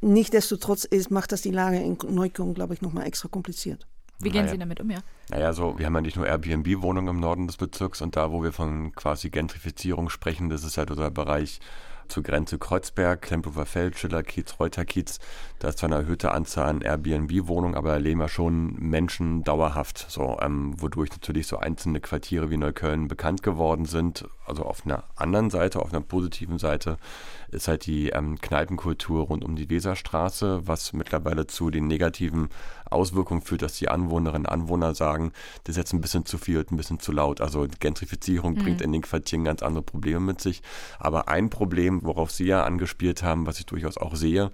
Nichtsdestotrotz ist, macht das die Lage in Neukölln, glaube ich, nochmal extra kompliziert. Wie gehen naja. Sie damit um, ja? Naja, so, wir haben ja nicht nur Airbnb-Wohnungen im Norden des Bezirks und da, wo wir von quasi Gentrifizierung sprechen, das ist ja der Bereich zur Grenze Kreuzberg, Tempelhofer Feld, Schillerkiez, Reuterkiez. Da ist zwar eine erhöhte Anzahl an Airbnb-Wohnungen, aber da leben ja schon Menschen dauerhaft, so, ähm, wodurch natürlich so einzelne Quartiere wie Neukölln bekannt geworden sind. Also auf einer anderen Seite, auf einer positiven Seite ist halt die ähm, Kneipenkultur rund um die Weserstraße, was mittlerweile zu den negativen Auswirkungen führt, dass die Anwohnerinnen und Anwohner sagen, das ist jetzt ein bisschen zu viel, ein bisschen zu laut. Also Gentrifizierung mhm. bringt in den Quartieren ganz andere Probleme mit sich. Aber ein Problem, worauf Sie ja angespielt haben, was ich durchaus auch sehe,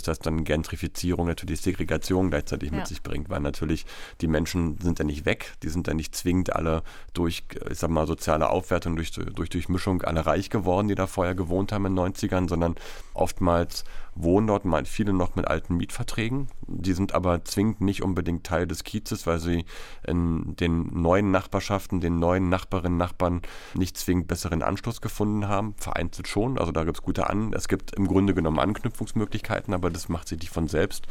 dass dann Gentrifizierung natürlich Segregation gleichzeitig ja. mit sich bringt, weil natürlich die Menschen sind ja nicht weg, die sind ja nicht zwingend alle durch, ich sag mal, soziale Aufwertung, durch, durch Durchmischung alle reich geworden, die da vorher gewohnt haben in den 90ern, sondern oftmals wohnen dort mal viele noch mit alten Mietverträgen. Die sind aber zwingend nicht unbedingt Teil des Kiezes, weil sie in den neuen Nachbarschaften, den neuen Nachbarinnen, Nachbarn nicht zwingend besseren Anschluss gefunden haben. Vereinzelt schon, also da gibt es gute An. Es gibt im Grunde genommen Anknüpfungsmöglichkeiten, aber das macht sich nicht von selbst.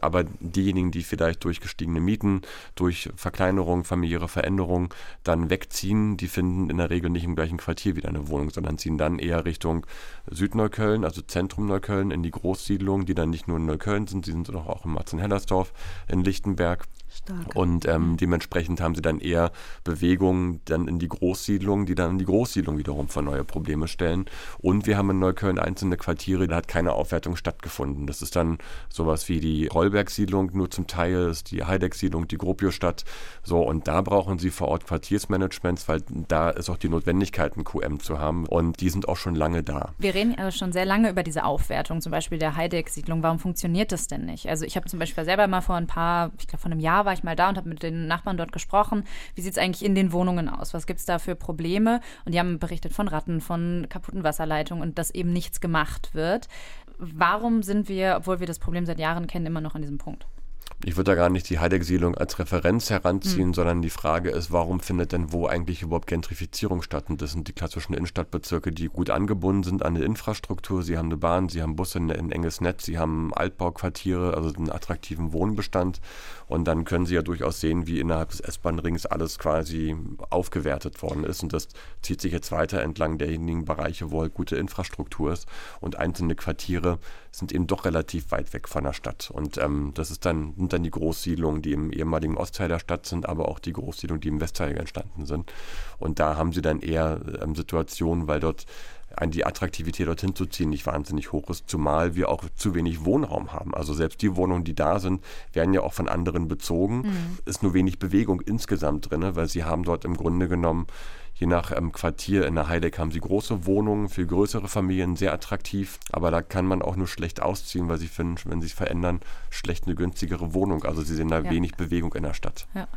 Aber diejenigen, die vielleicht durch gestiegene Mieten, durch Verkleinerung, familiäre Veränderung dann wegziehen, die finden in der Regel nicht im gleichen Quartier wieder eine Wohnung, sondern ziehen dann eher Richtung Südneukölln, also Zentrum Neukölln, in die Großsiedlungen, die dann nicht nur in Neukölln sind, sie sind auch in Matzenhellersdorf, in Lichtenberg. Stark. Und ähm, dementsprechend haben sie dann eher Bewegungen dann in die Großsiedlung, die dann in die Großsiedlung wiederum für neue Probleme stellen. Und wir haben in Neukölln einzelne Quartiere, da hat keine Aufwertung stattgefunden. Das ist dann sowas wie die Rollberg-Siedlung nur zum Teil, ist die Heideck-Siedlung, die Gropio-Stadt. So, und da brauchen sie vor Ort Quartiersmanagements, weil da ist auch die Notwendigkeit, ein QM zu haben. Und die sind auch schon lange da. Wir reden also schon sehr lange über diese Aufwertung, zum Beispiel der Heideck-Siedlung. Warum funktioniert das denn nicht? Also ich habe zum Beispiel selber mal vor ein paar, ich glaube vor einem Jahr Jahr war ich mal da und habe mit den Nachbarn dort gesprochen. Wie sieht es eigentlich in den Wohnungen aus? Was gibt es da für Probleme? Und die haben berichtet von Ratten, von kaputten Wasserleitungen und dass eben nichts gemacht wird. Warum sind wir, obwohl wir das Problem seit Jahren kennen, immer noch an diesem Punkt? ich würde da gar nicht die Heideck-Siedlung als Referenz heranziehen, mhm. sondern die Frage ist, warum findet denn wo eigentlich überhaupt Gentrifizierung statt? Und das sind die klassischen Innenstadtbezirke, die gut angebunden sind an die Infrastruktur. Sie haben eine Bahn, sie haben Busse, ein enges Netz, sie haben Altbauquartiere, also einen attraktiven Wohnbestand. Und dann können Sie ja durchaus sehen, wie innerhalb des S-Bahn-Rings alles quasi aufgewertet worden ist. Und das zieht sich jetzt weiter entlang derjenigen Bereiche, wo halt gute Infrastruktur ist. Und einzelne Quartiere sind eben doch relativ weit weg von der Stadt. Und ähm, das ist dann, sind dann die Großsiedlungen, die im ehemaligen Ostteil der Stadt sind, aber auch die Großsiedlungen, die im Westteil entstanden sind. Und da haben Sie dann eher ähm, Situationen, weil dort die Attraktivität dorthin zu ziehen nicht wahnsinnig hoch ist, zumal wir auch zu wenig Wohnraum haben. Also selbst die Wohnungen, die da sind, werden ja auch von anderen bezogen. Mhm. Ist nur wenig Bewegung insgesamt drin, weil sie haben dort im Grunde genommen Je nach ähm, Quartier in der Heideck haben sie große Wohnungen für größere Familien, sehr attraktiv. Aber da kann man auch nur schlecht ausziehen, weil sie finden, wenn sie sich verändern, schlecht eine günstigere Wohnung. Also sie sehen da ja. wenig Bewegung in der Stadt. Ja.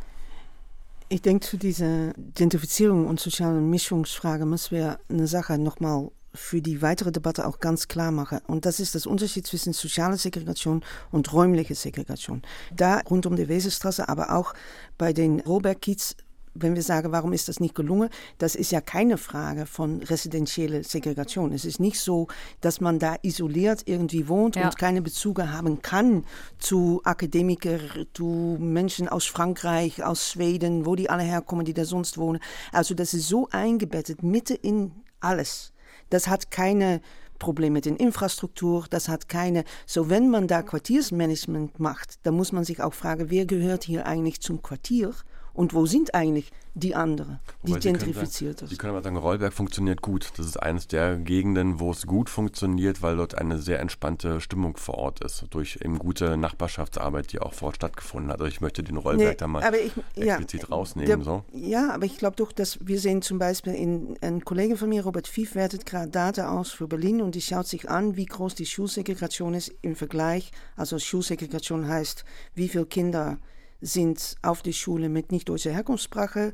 Ich denke, zu dieser Identifizierung und sozialen Mischungsfrage müssen wir eine Sache nochmal für die weitere Debatte auch ganz klar machen. Und das ist das Unterschied zwischen sozialer Segregation und räumlicher Segregation. Da rund um die Weserstraße, aber auch bei den Roberg-Kiez wenn wir sagen, warum ist das nicht gelungen, das ist ja keine Frage von residentieller Segregation. Es ist nicht so, dass man da isoliert irgendwie wohnt ja. und keine Bezüge haben kann zu Akademikern, zu Menschen aus Frankreich, aus Schweden, wo die alle herkommen, die da sonst wohnen. Also das ist so eingebettet, Mitte in alles. Das hat keine Probleme mit der Infrastruktur, das hat keine. So, wenn man da Quartiersmanagement macht, dann muss man sich auch fragen, wer gehört hier eigentlich zum Quartier? Und wo sind eigentlich die anderen, die gentrifiziert sind? Sie können aber sagen, Rollberg funktioniert gut. Das ist eines der Gegenden, wo es gut funktioniert, weil dort eine sehr entspannte Stimmung vor Ort ist. Durch eben gute Nachbarschaftsarbeit, die auch vor Ort stattgefunden hat. Also ich möchte den Rollberg nee, da mal ich, explizit ja, rausnehmen. Der, so. Ja, aber ich glaube doch, dass wir sehen zum Beispiel, in, ein Kollege von mir, Robert Fief, wertet gerade Daten aus für Berlin und die schaut sich an, wie groß die Schulsegregation ist im Vergleich. Also Schulsegregation heißt, wie viele Kinder sind auf die Schule mit nicht deutscher Herkunftssprache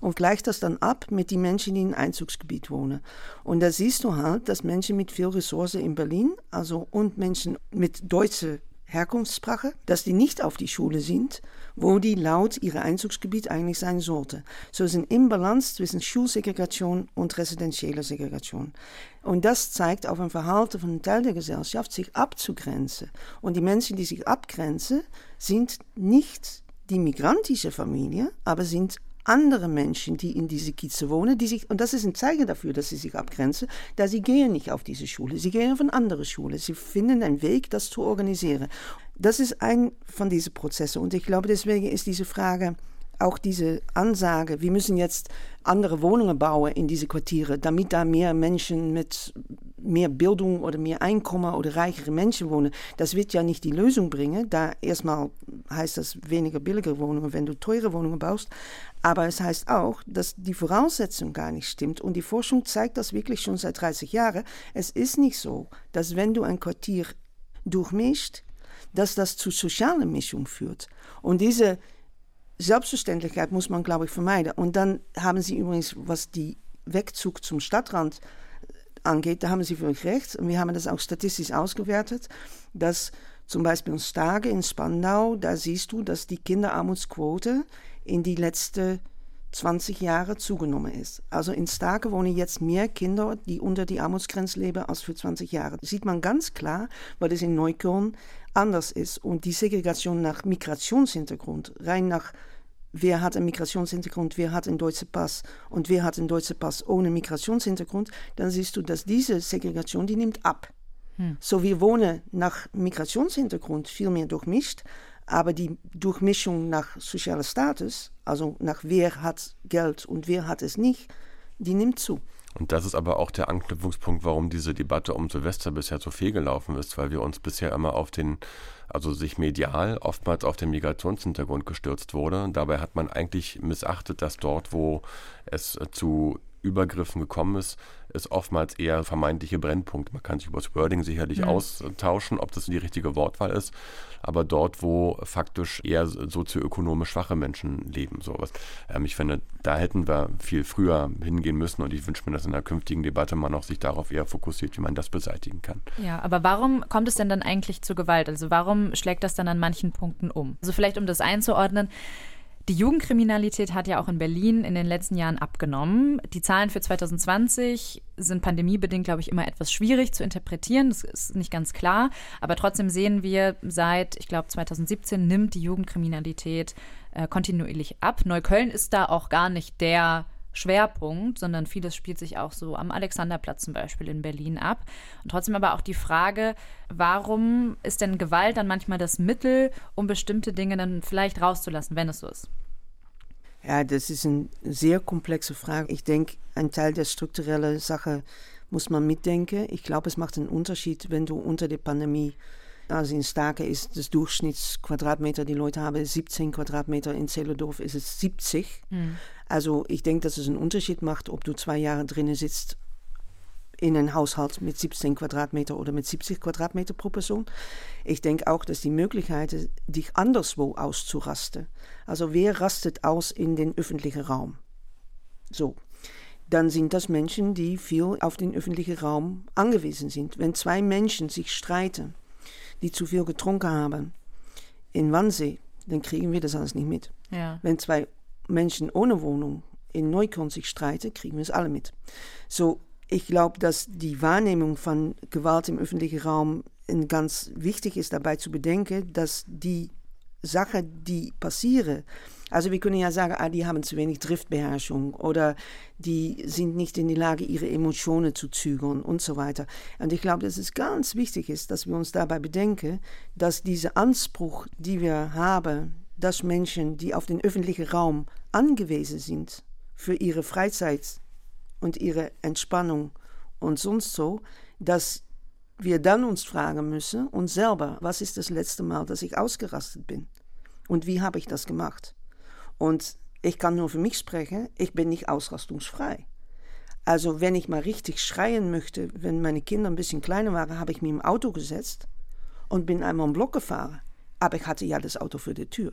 und gleicht das dann ab mit den Menschen, die im Einzugsgebiet wohnen. Und da siehst du halt, dass Menschen mit viel Ressourcen in Berlin, also und Menschen mit deutscher Herkunftssprache, dass die nicht auf die Schule sind, wo die laut ihrer Einzugsgebiet eigentlich sein sollten. So sind im Balance zwischen Schulsegregation und residentieller Segregation. Und das zeigt auf ein Verhalten von einem Teil der Gesellschaft, sich abzugrenzen. Und die Menschen, die sich abgrenzen, sind nicht die migrantische Familie, aber sind andere Menschen, die in diese Kieze wohnen, die sich, und das ist ein Zeichen dafür, dass sie sich abgrenzen, da sie gehen nicht auf diese Schule, sie gehen auf eine andere Schule, sie finden einen Weg, das zu organisieren. Das ist ein von diesen Prozessen und ich glaube, deswegen ist diese Frage, auch diese Ansage, wir müssen jetzt andere Wohnungen bauen in diese Quartiere, damit da mehr Menschen mit mehr Bildung oder mehr Einkommen oder reichere Menschen wohnen, das wird ja nicht die Lösung bringen. Da erstmal heißt das weniger billige Wohnungen, wenn du teure Wohnungen baust. Aber es heißt auch, dass die Voraussetzung gar nicht stimmt. Und die Forschung zeigt das wirklich schon seit 30 Jahren. Es ist nicht so, dass wenn du ein Quartier durchmischt, dass das zu sozialer Mischung führt. Und diese Selbstverständlichkeit muss man, glaube ich, vermeiden. Und dann haben sie übrigens, was die Wegzug zum Stadtrand angeht, da haben sie völlig recht. Und wir haben das auch statistisch ausgewertet, dass zum Beispiel in Stage in Spandau, da siehst du, dass die Kinderarmutsquote in die letzten 20 Jahre zugenommen ist. Also in Stake wohnen jetzt mehr Kinder, die unter die Armutsgrenze leben, als für 20 Jahre. Das sieht man ganz klar, weil es in Neukölln anders ist. Und die Segregation nach Migrationshintergrund, rein nach wer hat einen Migrationshintergrund, wer hat einen deutschen Pass und wer hat einen deutschen Pass ohne Migrationshintergrund, dann siehst du, dass diese Segregation, die nimmt ab. Hm. So, wir wohnen nach Migrationshintergrund viel mehr durchmischt, aber die Durchmischung nach sozialer Status, also nach wer hat Geld und wer hat es nicht, die nimmt zu. Und das ist aber auch der Anknüpfungspunkt, warum diese Debatte um Silvester bisher so fehlgelaufen ist, weil wir uns bisher immer auf den, also sich medial oftmals auf den Migrationshintergrund gestürzt wurde. Und dabei hat man eigentlich missachtet, dass dort, wo es zu Übergriffen gekommen ist, ist oftmals eher vermeintliche Brennpunkt. Man kann sich über das Wording sicherlich mhm. austauschen, ob das die richtige Wortwahl ist, aber dort, wo faktisch eher sozioökonomisch schwache Menschen leben, sowas. Ähm, ich finde, da hätten wir viel früher hingehen müssen und ich wünsche mir, dass in der künftigen Debatte man auch sich darauf eher fokussiert, wie man das beseitigen kann. Ja, aber warum kommt es denn dann eigentlich zu Gewalt? Also warum schlägt das dann an manchen Punkten um? Also vielleicht um das einzuordnen, die Jugendkriminalität hat ja auch in Berlin in den letzten Jahren abgenommen. Die Zahlen für 2020 sind pandemiebedingt, glaube ich, immer etwas schwierig zu interpretieren. Das ist nicht ganz klar. Aber trotzdem sehen wir, seit, ich glaube, 2017 nimmt die Jugendkriminalität äh, kontinuierlich ab. Neukölln ist da auch gar nicht der Schwerpunkt, sondern vieles spielt sich auch so am Alexanderplatz zum Beispiel in Berlin ab. Und trotzdem aber auch die Frage, warum ist denn Gewalt dann manchmal das Mittel, um bestimmte Dinge dann vielleicht rauszulassen, wenn es so ist? Ja, das ist eine sehr komplexe Frage. Ich denke, ein Teil der strukturellen Sache muss man mitdenken. Ich glaube, es macht einen Unterschied, wenn du unter der Pandemie also in Starke ist das Durchschnittsquadratmeter, die Leute haben 17 Quadratmeter, in Zehlendorf ist es 70. Mhm. Also ich denke, dass es einen Unterschied macht, ob du zwei Jahre drinnen sitzt in einem Haushalt mit 17 Quadratmeter oder mit 70 Quadratmeter pro Person. Ich denke auch, dass die Möglichkeit, dich anderswo auszurasten. Also wer rastet aus in den öffentlichen Raum? So. Dann sind das Menschen, die viel auf den öffentlichen Raum angewiesen sind. Wenn zwei Menschen sich streiten, die zu viel getrunken haben in Wannsee, dann kriegen wir das alles nicht mit. Ja. Wenn zwei Menschen ohne Wohnung in Neukölln sich streiten, kriegen wir es alle mit. So, ich glaube, dass die Wahrnehmung von Gewalt im öffentlichen Raum ganz wichtig ist, dabei zu bedenken, dass die Sachen, die passieren, also wir können ja sagen, ah, die haben zu wenig Driftbeherrschung oder die sind nicht in der Lage, ihre Emotionen zu zügeln und so weiter. Und ich glaube, dass es ganz wichtig ist, dass wir uns dabei bedenken, dass dieser Anspruch, die wir haben, dass Menschen, die auf den öffentlichen Raum angewiesen sind, für ihre Freizeit und ihre Entspannung und sonst so, dass wir dann uns fragen müssen, uns selber, was ist das letzte Mal, dass ich ausgerastet bin? Und wie habe ich das gemacht? Und ich kann nur für mich sprechen, ich bin nicht ausrastungsfrei. Also wenn ich mal richtig schreien möchte, wenn meine Kinder ein bisschen kleiner waren, habe ich mich im Auto gesetzt und bin einmal im Block gefahren. Aber ich hatte ja das Auto für die Tür.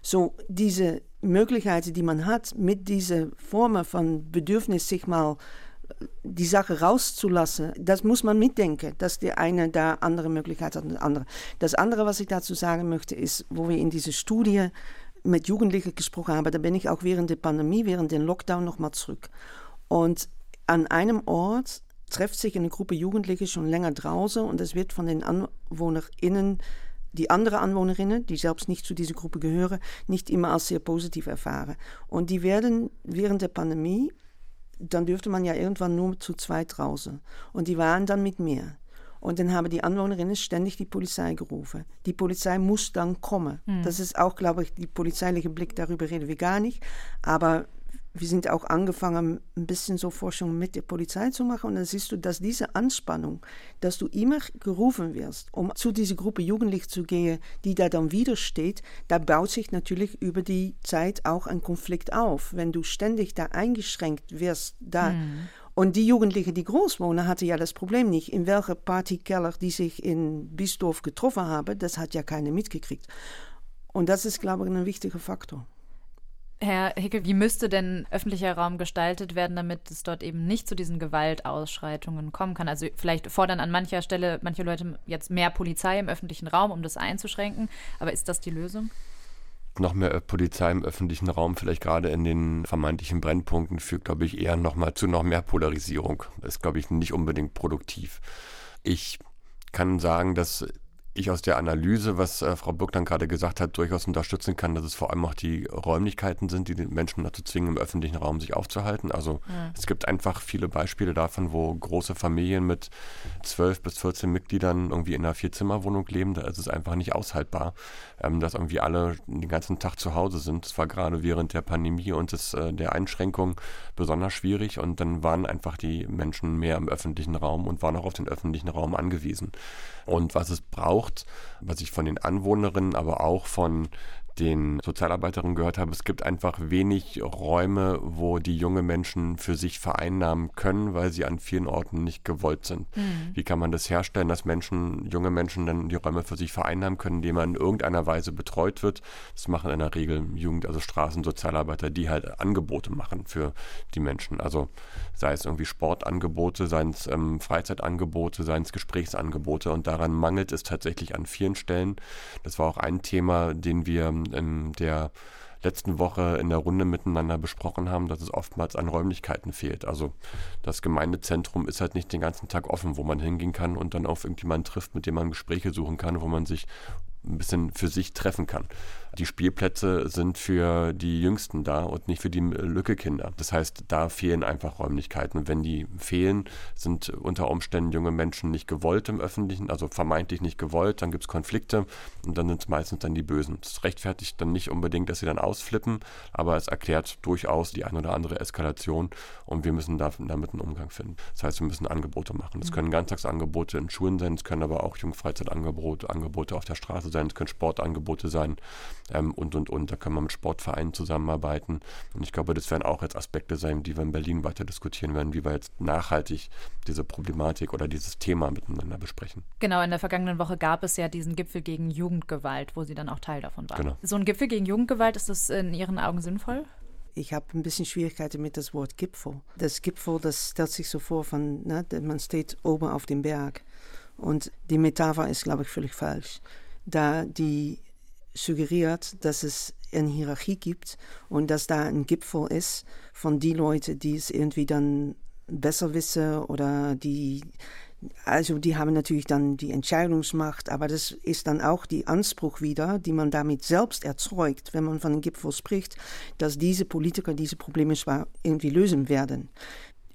So diese Möglichkeiten, die man hat, mit dieser Form von Bedürfnis, sich mal die Sache rauszulassen, das muss man mitdenken, dass der eine da andere Möglichkeiten hat als der andere. Das andere, was ich dazu sagen möchte, ist, wo wir in dieser Studie mit Jugendlichen gesprochen habe, da bin ich auch während der Pandemie, während dem Lockdown nochmal zurück. Und an einem Ort trifft sich eine Gruppe Jugendliche schon länger draußen und es wird von den AnwohnerInnen, die andere Anwohnerinnen, die selbst nicht zu dieser Gruppe gehören, nicht immer als sehr positiv erfahren. Und die werden während der Pandemie, dann dürfte man ja irgendwann nur zu zweit draußen. Und die waren dann mit mir. Und dann haben die Anwohnerinnen ständig die Polizei gerufen. Die Polizei muss dann kommen. Mhm. Das ist auch, glaube ich, die polizeiliche Blick, darüber reden wir gar nicht. Aber wir sind auch angefangen, ein bisschen so Forschung mit der Polizei zu machen. Und dann siehst du, dass diese Anspannung, dass du immer gerufen wirst, um zu dieser Gruppe Jugendlich zu gehen, die da dann widersteht, da baut sich natürlich über die Zeit auch ein Konflikt auf. Wenn du ständig da eingeschränkt wirst, da. Mhm. Und die Jugendlichen, die groß wohnen, hatten ja das Problem nicht. In welcher Partykeller die sich in Biesdorf getroffen haben, das hat ja keiner mitgekriegt. Und das ist, glaube ich, ein wichtiger Faktor. Herr Hickel, wie müsste denn öffentlicher Raum gestaltet werden, damit es dort eben nicht zu diesen Gewaltausschreitungen kommen kann? Also vielleicht fordern an mancher Stelle manche Leute jetzt mehr Polizei im öffentlichen Raum, um das einzuschränken. Aber ist das die Lösung? noch mehr Polizei im öffentlichen Raum, vielleicht gerade in den vermeintlichen Brennpunkten, führt, glaube ich, eher nochmal zu noch mehr Polarisierung. Das ist, glaube ich, nicht unbedingt produktiv. Ich kann sagen, dass ich aus der Analyse, was äh, Frau Burg dann gerade gesagt hat, durchaus unterstützen kann, dass es vor allem auch die Räumlichkeiten sind, die den Menschen dazu zwingen, im öffentlichen Raum sich aufzuhalten. Also ja. es gibt einfach viele Beispiele davon, wo große Familien mit 12 bis 14 Mitgliedern irgendwie in einer Vierzimmerwohnung leben. Da ist es einfach nicht aushaltbar, ähm, dass irgendwie alle den ganzen Tag zu Hause sind. Das war gerade während der Pandemie und des, äh, der Einschränkung besonders schwierig und dann waren einfach die Menschen mehr im öffentlichen Raum und waren auch auf den öffentlichen Raum angewiesen. Und was es braucht, was ich von den Anwohnerinnen, aber auch von den Sozialarbeiterinnen gehört habe, es gibt einfach wenig Räume, wo die junge Menschen für sich vereinnahmen können, weil sie an vielen Orten nicht gewollt sind. Mhm. Wie kann man das herstellen, dass Menschen, junge Menschen dann die Räume für sich vereinnahmen können, indem man in irgendeiner Weise betreut wird? Das machen in der Regel Jugend, also Straßensozialarbeiter, die halt Angebote machen für die Menschen. Also sei es irgendwie Sportangebote, seien es ähm, Freizeitangebote, seien es Gesprächsangebote und daran mangelt es tatsächlich an vielen Stellen. Das war auch ein Thema, den wir in der letzten Woche in der Runde miteinander besprochen haben, dass es oftmals an Räumlichkeiten fehlt. Also das Gemeindezentrum ist halt nicht den ganzen Tag offen, wo man hingehen kann und dann auf irgendjemanden trifft, mit dem man Gespräche suchen kann, wo man sich ein bisschen für sich treffen kann. Die Spielplätze sind für die Jüngsten da und nicht für die Lückekinder. Das heißt, da fehlen einfach Räumlichkeiten. Und wenn die fehlen, sind unter Umständen junge Menschen nicht gewollt im Öffentlichen, also vermeintlich nicht gewollt. Dann gibt es Konflikte und dann sind es meistens dann die Bösen. Das rechtfertigt dann nicht unbedingt, dass sie dann ausflippen, aber es erklärt durchaus die ein oder andere Eskalation und wir müssen damit einen Umgang finden. Das heißt, wir müssen Angebote machen. Das können Ganztagsangebote in Schulen sein, es können aber auch Jungfreizeitangebote Angebote auf der Straße sein, es können Sportangebote sein ähm, und, und, und. Da kann man mit Sportvereinen zusammenarbeiten. Und ich glaube, das werden auch jetzt Aspekte sein, die wir in Berlin weiter diskutieren werden, wie wir jetzt nachhaltig diese Problematik oder dieses Thema miteinander besprechen. Genau, in der vergangenen Woche gab es ja diesen Gipfel gegen Jugendgewalt, wo Sie dann auch Teil davon waren. Genau. So ein Gipfel gegen Jugendgewalt, ist das in Ihren Augen sinnvoll? Ich habe ein bisschen Schwierigkeiten mit das Wort Gipfel. Das Gipfel, das stellt sich so vor, von, ne, man steht oben auf dem Berg. Und die Metapher ist, glaube ich, völlig falsch. Da die suggeriert, dass es eine Hierarchie gibt und dass da ein Gipfel ist von die Leute, die es irgendwie dann besser wissen oder die also die haben natürlich dann die Entscheidungsmacht, aber das ist dann auch die Anspruch wieder, die man damit selbst erzeugt, wenn man von einem Gipfel spricht, dass diese Politiker diese Probleme zwar irgendwie lösen werden.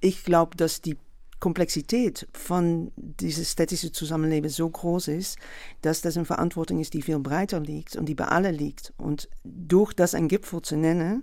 Ich glaube, dass die Komplexität von diesem städtischen Zusammenleben so groß ist, dass das eine Verantwortung ist, die viel breiter liegt und die bei allen liegt. Und durch das ein Gipfel zu nennen,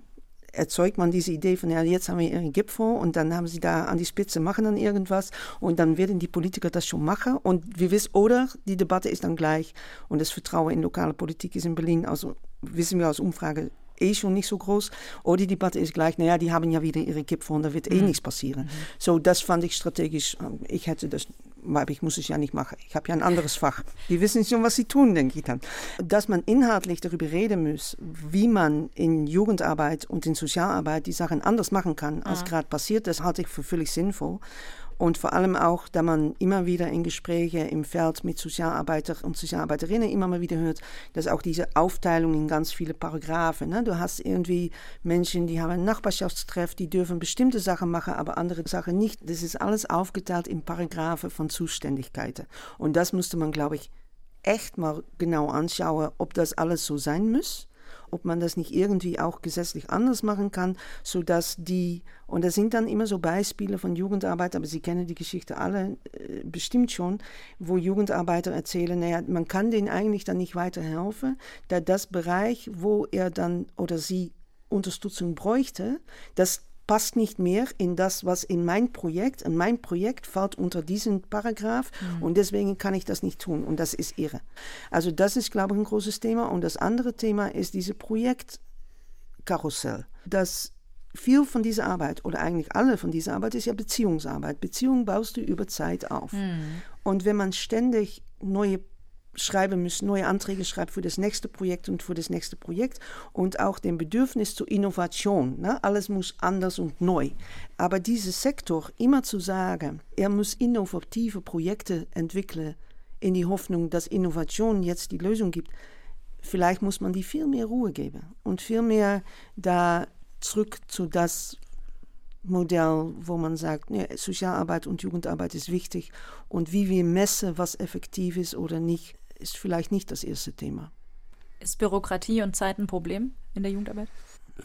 erzeugt man diese Idee von, ja, jetzt haben wir ihren Gipfel und dann haben sie da an die Spitze, machen dann irgendwas und dann werden die Politiker das schon machen und wir wissen, oder die Debatte ist dann gleich und das Vertrauen in lokale Politik ist in Berlin, also wissen wir aus Umfrage eh schon nicht so groß. Oder die Debatte ist gleich, naja, die haben ja wieder ihre und da wird eh mhm. nichts passieren. Mhm. So, das fand ich strategisch, ähm, ich hätte das aber ich muss es ja nicht machen. Ich habe ja ein anderes Fach. Die wissen schon, was sie tun, denke ich dann. Dass man inhaltlich darüber reden muss, wie man in Jugendarbeit und in Sozialarbeit die Sachen anders machen kann, als ah. gerade passiert, das halte ich für völlig sinnvoll. Und vor allem auch, da man immer wieder in Gespräche im Feld mit Sozialarbeiter und Sozialarbeiterinnen immer mal wieder hört, dass auch diese Aufteilung in ganz viele Paragraphen. Ne? Du hast irgendwie Menschen, die haben einen Nachbarschaftstreff, die dürfen bestimmte Sachen machen, aber andere Sachen nicht. Das ist alles aufgeteilt in Paragraphen von Zuständigkeiten. Und das musste man, glaube ich, echt mal genau anschauen, ob das alles so sein muss ob man das nicht irgendwie auch gesetzlich anders machen kann, sodass die, und das sind dann immer so Beispiele von Jugendarbeit, aber Sie kennen die Geschichte alle äh, bestimmt schon, wo Jugendarbeiter erzählen, naja, man kann denen eigentlich dann nicht weiterhelfen, da das Bereich, wo er dann oder sie Unterstützung bräuchte, das passt nicht mehr in das, was in mein Projekt, und mein Projekt fällt unter diesen Paragraph mhm. und deswegen kann ich das nicht tun und das ist irre. Also das ist, glaube ich, ein großes Thema und das andere Thema ist diese Projektkarussell. Das viel von dieser Arbeit oder eigentlich alle von dieser Arbeit ist ja Beziehungsarbeit. Beziehung baust du über Zeit auf. Mhm. Und wenn man ständig neue schreiben müssen, neue Anträge schreibt für das nächste Projekt und für das nächste Projekt und auch dem Bedürfnis zur Innovation. Ne? Alles muss anders und neu. Aber dieser Sektor immer zu sagen, er muss innovative Projekte entwickeln in die Hoffnung, dass Innovation jetzt die Lösung gibt, vielleicht muss man die viel mehr Ruhe geben und viel mehr da zurück zu das Modell, wo man sagt, ne, Sozialarbeit und Jugendarbeit ist wichtig und wie wir messen, was effektiv ist oder nicht, ist vielleicht nicht das erste Thema. Ist Bürokratie und Zeit ein Problem in der Jugendarbeit?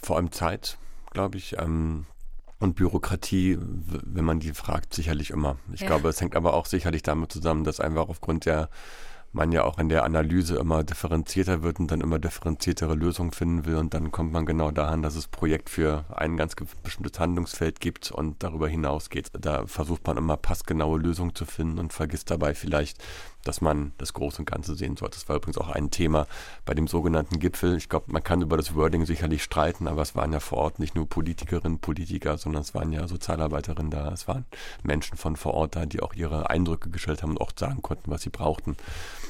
Vor allem Zeit, glaube ich. Ähm, und Bürokratie, wenn man die fragt, sicherlich immer. Ich ja. glaube, es hängt aber auch sicherlich damit zusammen, dass einfach aufgrund der man ja auch in der Analyse immer differenzierter wird und dann immer differenziertere Lösungen finden will. Und dann kommt man genau daran, dass es Projekt für ein ganz bestimmtes Handlungsfeld gibt und darüber hinausgeht. Da versucht man immer passgenaue Lösungen zu finden und vergisst dabei vielleicht, dass man das Große und Ganze sehen sollte. Das war übrigens auch ein Thema bei dem sogenannten Gipfel. Ich glaube, man kann über das Wording sicherlich streiten, aber es waren ja vor Ort nicht nur Politikerinnen, Politiker, sondern es waren ja Sozialarbeiterinnen da. Es waren Menschen von vor Ort da, die auch ihre Eindrücke gestellt haben und auch sagen konnten, was sie brauchten.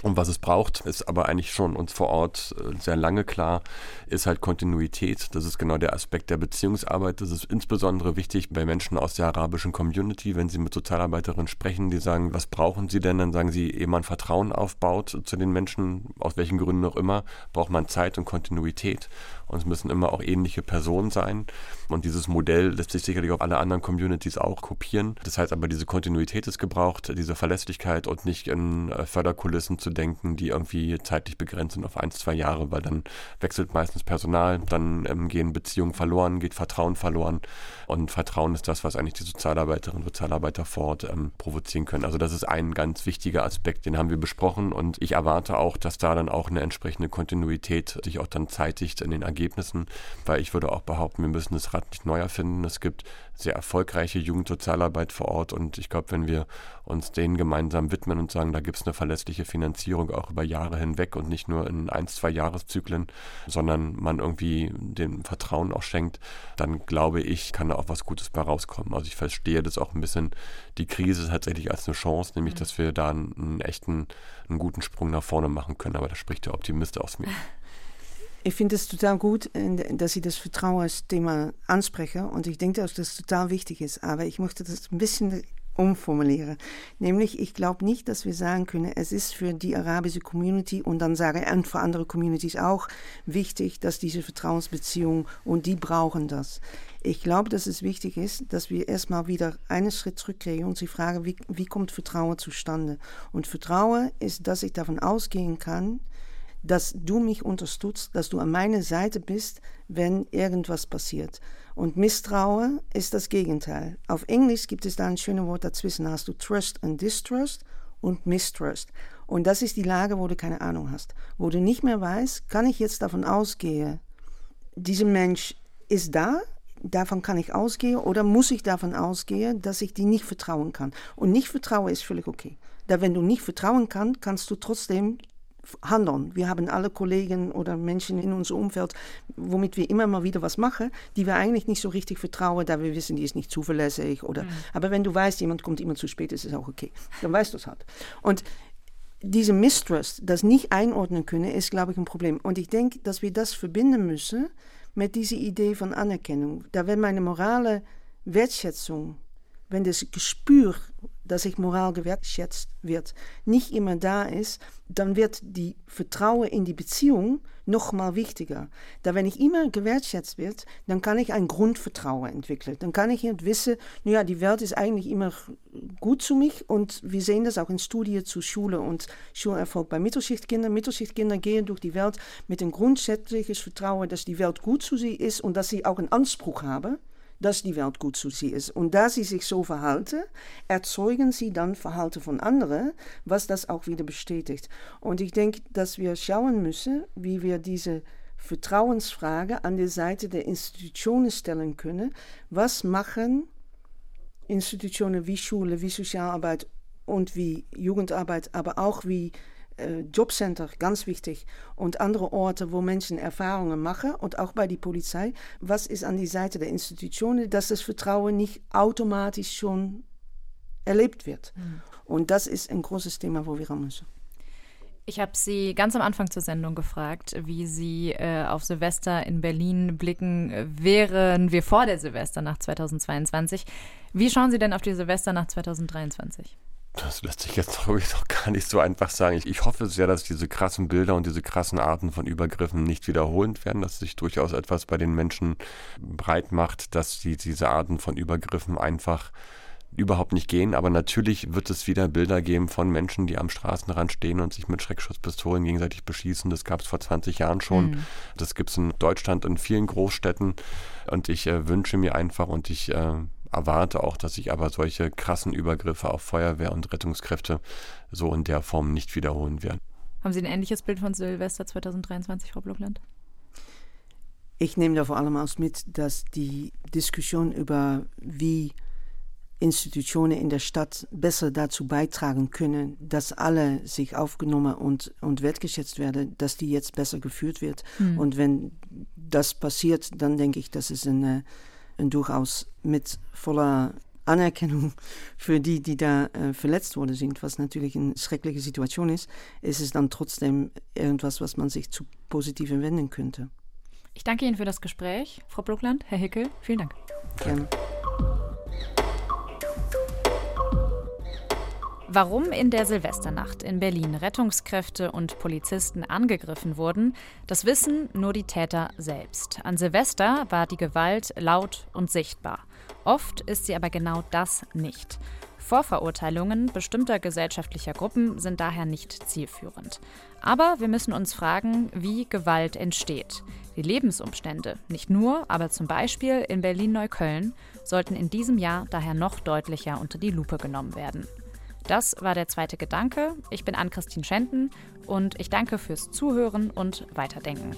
Und was es braucht, ist aber eigentlich schon uns vor Ort äh, sehr lange klar, ist halt Kontinuität. Das ist genau der Aspekt der Beziehungsarbeit. Das ist insbesondere wichtig bei Menschen aus der arabischen Community, wenn sie mit Sozialarbeiterinnen sprechen, die sagen, was brauchen sie denn? Dann sagen sie, ehe man Vertrauen aufbaut zu den Menschen, aus welchen Gründen auch immer, braucht man Zeit und Kontinuität. Und es müssen immer auch ähnliche Personen sein. Und dieses Modell lässt sich sicherlich auf alle anderen Communities auch kopieren. Das heißt aber, diese Kontinuität ist gebraucht, diese Verlässlichkeit und nicht in äh, Förderkulissen zu denken, die irgendwie zeitlich begrenzt sind auf ein, zwei Jahre, weil dann wechselt meistens Personal, dann ähm, gehen Beziehungen verloren, geht Vertrauen verloren. Und Vertrauen ist das, was eigentlich die Sozialarbeiterinnen und Sozialarbeiter vor Ort ähm, provozieren können. Also das ist ein ganz wichtiger Aspekt, den haben wir besprochen. Und ich erwarte auch, dass da dann auch eine entsprechende Kontinuität sich auch dann zeitigt in den Ergebnissen, weil ich würde auch behaupten, wir müssen das Rad nicht neu erfinden. Es gibt sehr erfolgreiche Jugendsozialarbeit vor Ort und ich glaube, wenn wir uns denen gemeinsam widmen und sagen, da gibt es eine verlässliche Finanzierung auch über Jahre hinweg und nicht nur in ein, zwei Jahreszyklen, sondern man irgendwie dem Vertrauen auch schenkt, dann glaube ich, kann da auch was Gutes bei rauskommen. Also ich verstehe das auch ein bisschen, die Krise tatsächlich als eine Chance, nämlich mhm. dass wir da einen, einen echten, einen guten Sprung nach vorne machen können. Aber da spricht der Optimist aus mir. Ich finde es total gut, dass Sie das Vertrauensthema ansprechen. Und ich denke, dass das total wichtig ist. Aber ich möchte das ein bisschen umformulieren. Nämlich, ich glaube nicht, dass wir sagen können, es ist für die arabische Community und dann sage ich, und für andere Communities auch wichtig, dass diese Vertrauensbeziehung und die brauchen das. Ich glaube, dass es wichtig ist, dass wir erstmal wieder einen Schritt zurückkriegen und sie fragen, wie, wie kommt Vertrauen zustande? Und Vertrauen ist, dass ich davon ausgehen kann, dass du mich unterstützt, dass du an meiner Seite bist, wenn irgendwas passiert. Und Misstrauen ist das Gegenteil. Auf Englisch gibt es da ein schönes Wort dazwischen. Da hast du Trust und Distrust und Mistrust. Und das ist die Lage, wo du keine Ahnung hast. Wo du nicht mehr weißt, kann ich jetzt davon ausgehen, dieser Mensch ist da, davon kann ich ausgehen, oder muss ich davon ausgehen, dass ich die nicht vertrauen kann. Und nicht vertrauen ist völlig okay. Da wenn du nicht vertrauen kannst, kannst du trotzdem handeln. Wir haben alle Kollegen oder Menschen in unserem Umfeld, womit wir immer mal wieder was machen, die wir eigentlich nicht so richtig vertrauen, da wir wissen, die ist nicht zuverlässig. Oder, mhm. Aber wenn du weißt, jemand kommt immer zu spät, ist es auch okay. Dann weißt du es halt. Und diese Mistrust, das nicht einordnen können, ist, glaube ich, ein Problem. Und ich denke, dass wir das verbinden müssen mit dieser Idee von Anerkennung. Da wenn meine morale Wertschätzung, wenn das Gespür dass ich Moral gewertschätzt wird, nicht immer da ist, dann wird die Vertrauen in die Beziehung noch mal wichtiger. Da wenn ich immer gewertschätzt wird, dann kann ich ein Grundvertrauen entwickeln. Dann kann ich wissen, ja, die Welt ist eigentlich immer gut zu mich und wir sehen das auch in Studien zu Schule und Schulerfolg bei Mittelschichtkindern. Mittelschichtkinder gehen durch die Welt mit ein grundsätzliches Vertrauen, dass die Welt gut zu sie ist und dass sie auch einen Anspruch haben dass die Welt gut zu sie ist. Und da sie sich so verhalten, erzeugen sie dann Verhalten von anderen, was das auch wieder bestätigt. Und ich denke, dass wir schauen müssen, wie wir diese Vertrauensfrage an die Seite der Institutionen stellen können. Was machen Institutionen wie Schule, wie Sozialarbeit und wie Jugendarbeit, aber auch wie äh, Jobcenter, ganz wichtig, und andere Orte, wo Menschen Erfahrungen machen und auch bei der Polizei. Was ist an die Seite der Institutionen, dass das Vertrauen nicht automatisch schon erlebt wird? Mhm. Und das ist ein großes Thema, wo wir ran müssen. Ich habe Sie ganz am Anfang zur Sendung gefragt, wie Sie äh, auf Silvester in Berlin blicken, wären wir vor der Silvester nach 2022. Wie schauen Sie denn auf die Silvester nach 2023? Das lässt sich jetzt glaube ich noch gar nicht so einfach sagen. Ich, ich, hoffe sehr, dass diese krassen Bilder und diese krassen Arten von Übergriffen nicht wiederholend werden, dass sich durchaus etwas bei den Menschen breit macht, dass die, diese Arten von Übergriffen einfach überhaupt nicht gehen. Aber natürlich wird es wieder Bilder geben von Menschen, die am Straßenrand stehen und sich mit Schreckschusspistolen gegenseitig beschießen. Das gab es vor 20 Jahren schon. Mhm. Das gibt es in Deutschland in vielen Großstädten. Und ich äh, wünsche mir einfach und ich äh, erwarte auch, dass sich aber solche krassen Übergriffe auf Feuerwehr und Rettungskräfte so in der Form nicht wiederholen werden. Haben Sie ein ähnliches Bild von Silvester 2023, Frau Blokland? Ich nehme da vor allem aus mit, dass die Diskussion über wie Institutionen in der Stadt besser dazu beitragen können, dass alle sich aufgenommen und, und wertgeschätzt werden, dass die jetzt besser geführt wird. Mhm. Und wenn das passiert, dann denke ich, dass es eine, ein durchaus mit voller Anerkennung für die, die da äh, verletzt worden sind, was natürlich eine schreckliche Situation ist, ist es dann trotzdem irgendwas, was man sich zu Positiven wenden könnte. Ich danke Ihnen für das Gespräch, Frau Blokland, Herr Hickel. Vielen Dank. Gerne. Warum in der Silvesternacht in Berlin Rettungskräfte und Polizisten angegriffen wurden, das wissen nur die Täter selbst. An Silvester war die Gewalt laut und sichtbar. Oft ist sie aber genau das nicht. Vorverurteilungen bestimmter gesellschaftlicher Gruppen sind daher nicht zielführend. Aber wir müssen uns fragen, wie Gewalt entsteht. Die Lebensumstände, nicht nur, aber zum Beispiel in Berlin-Neukölln, sollten in diesem Jahr daher noch deutlicher unter die Lupe genommen werden. Das war der zweite Gedanke. Ich bin Ann-Christine Schenten und ich danke fürs Zuhören und Weiterdenken.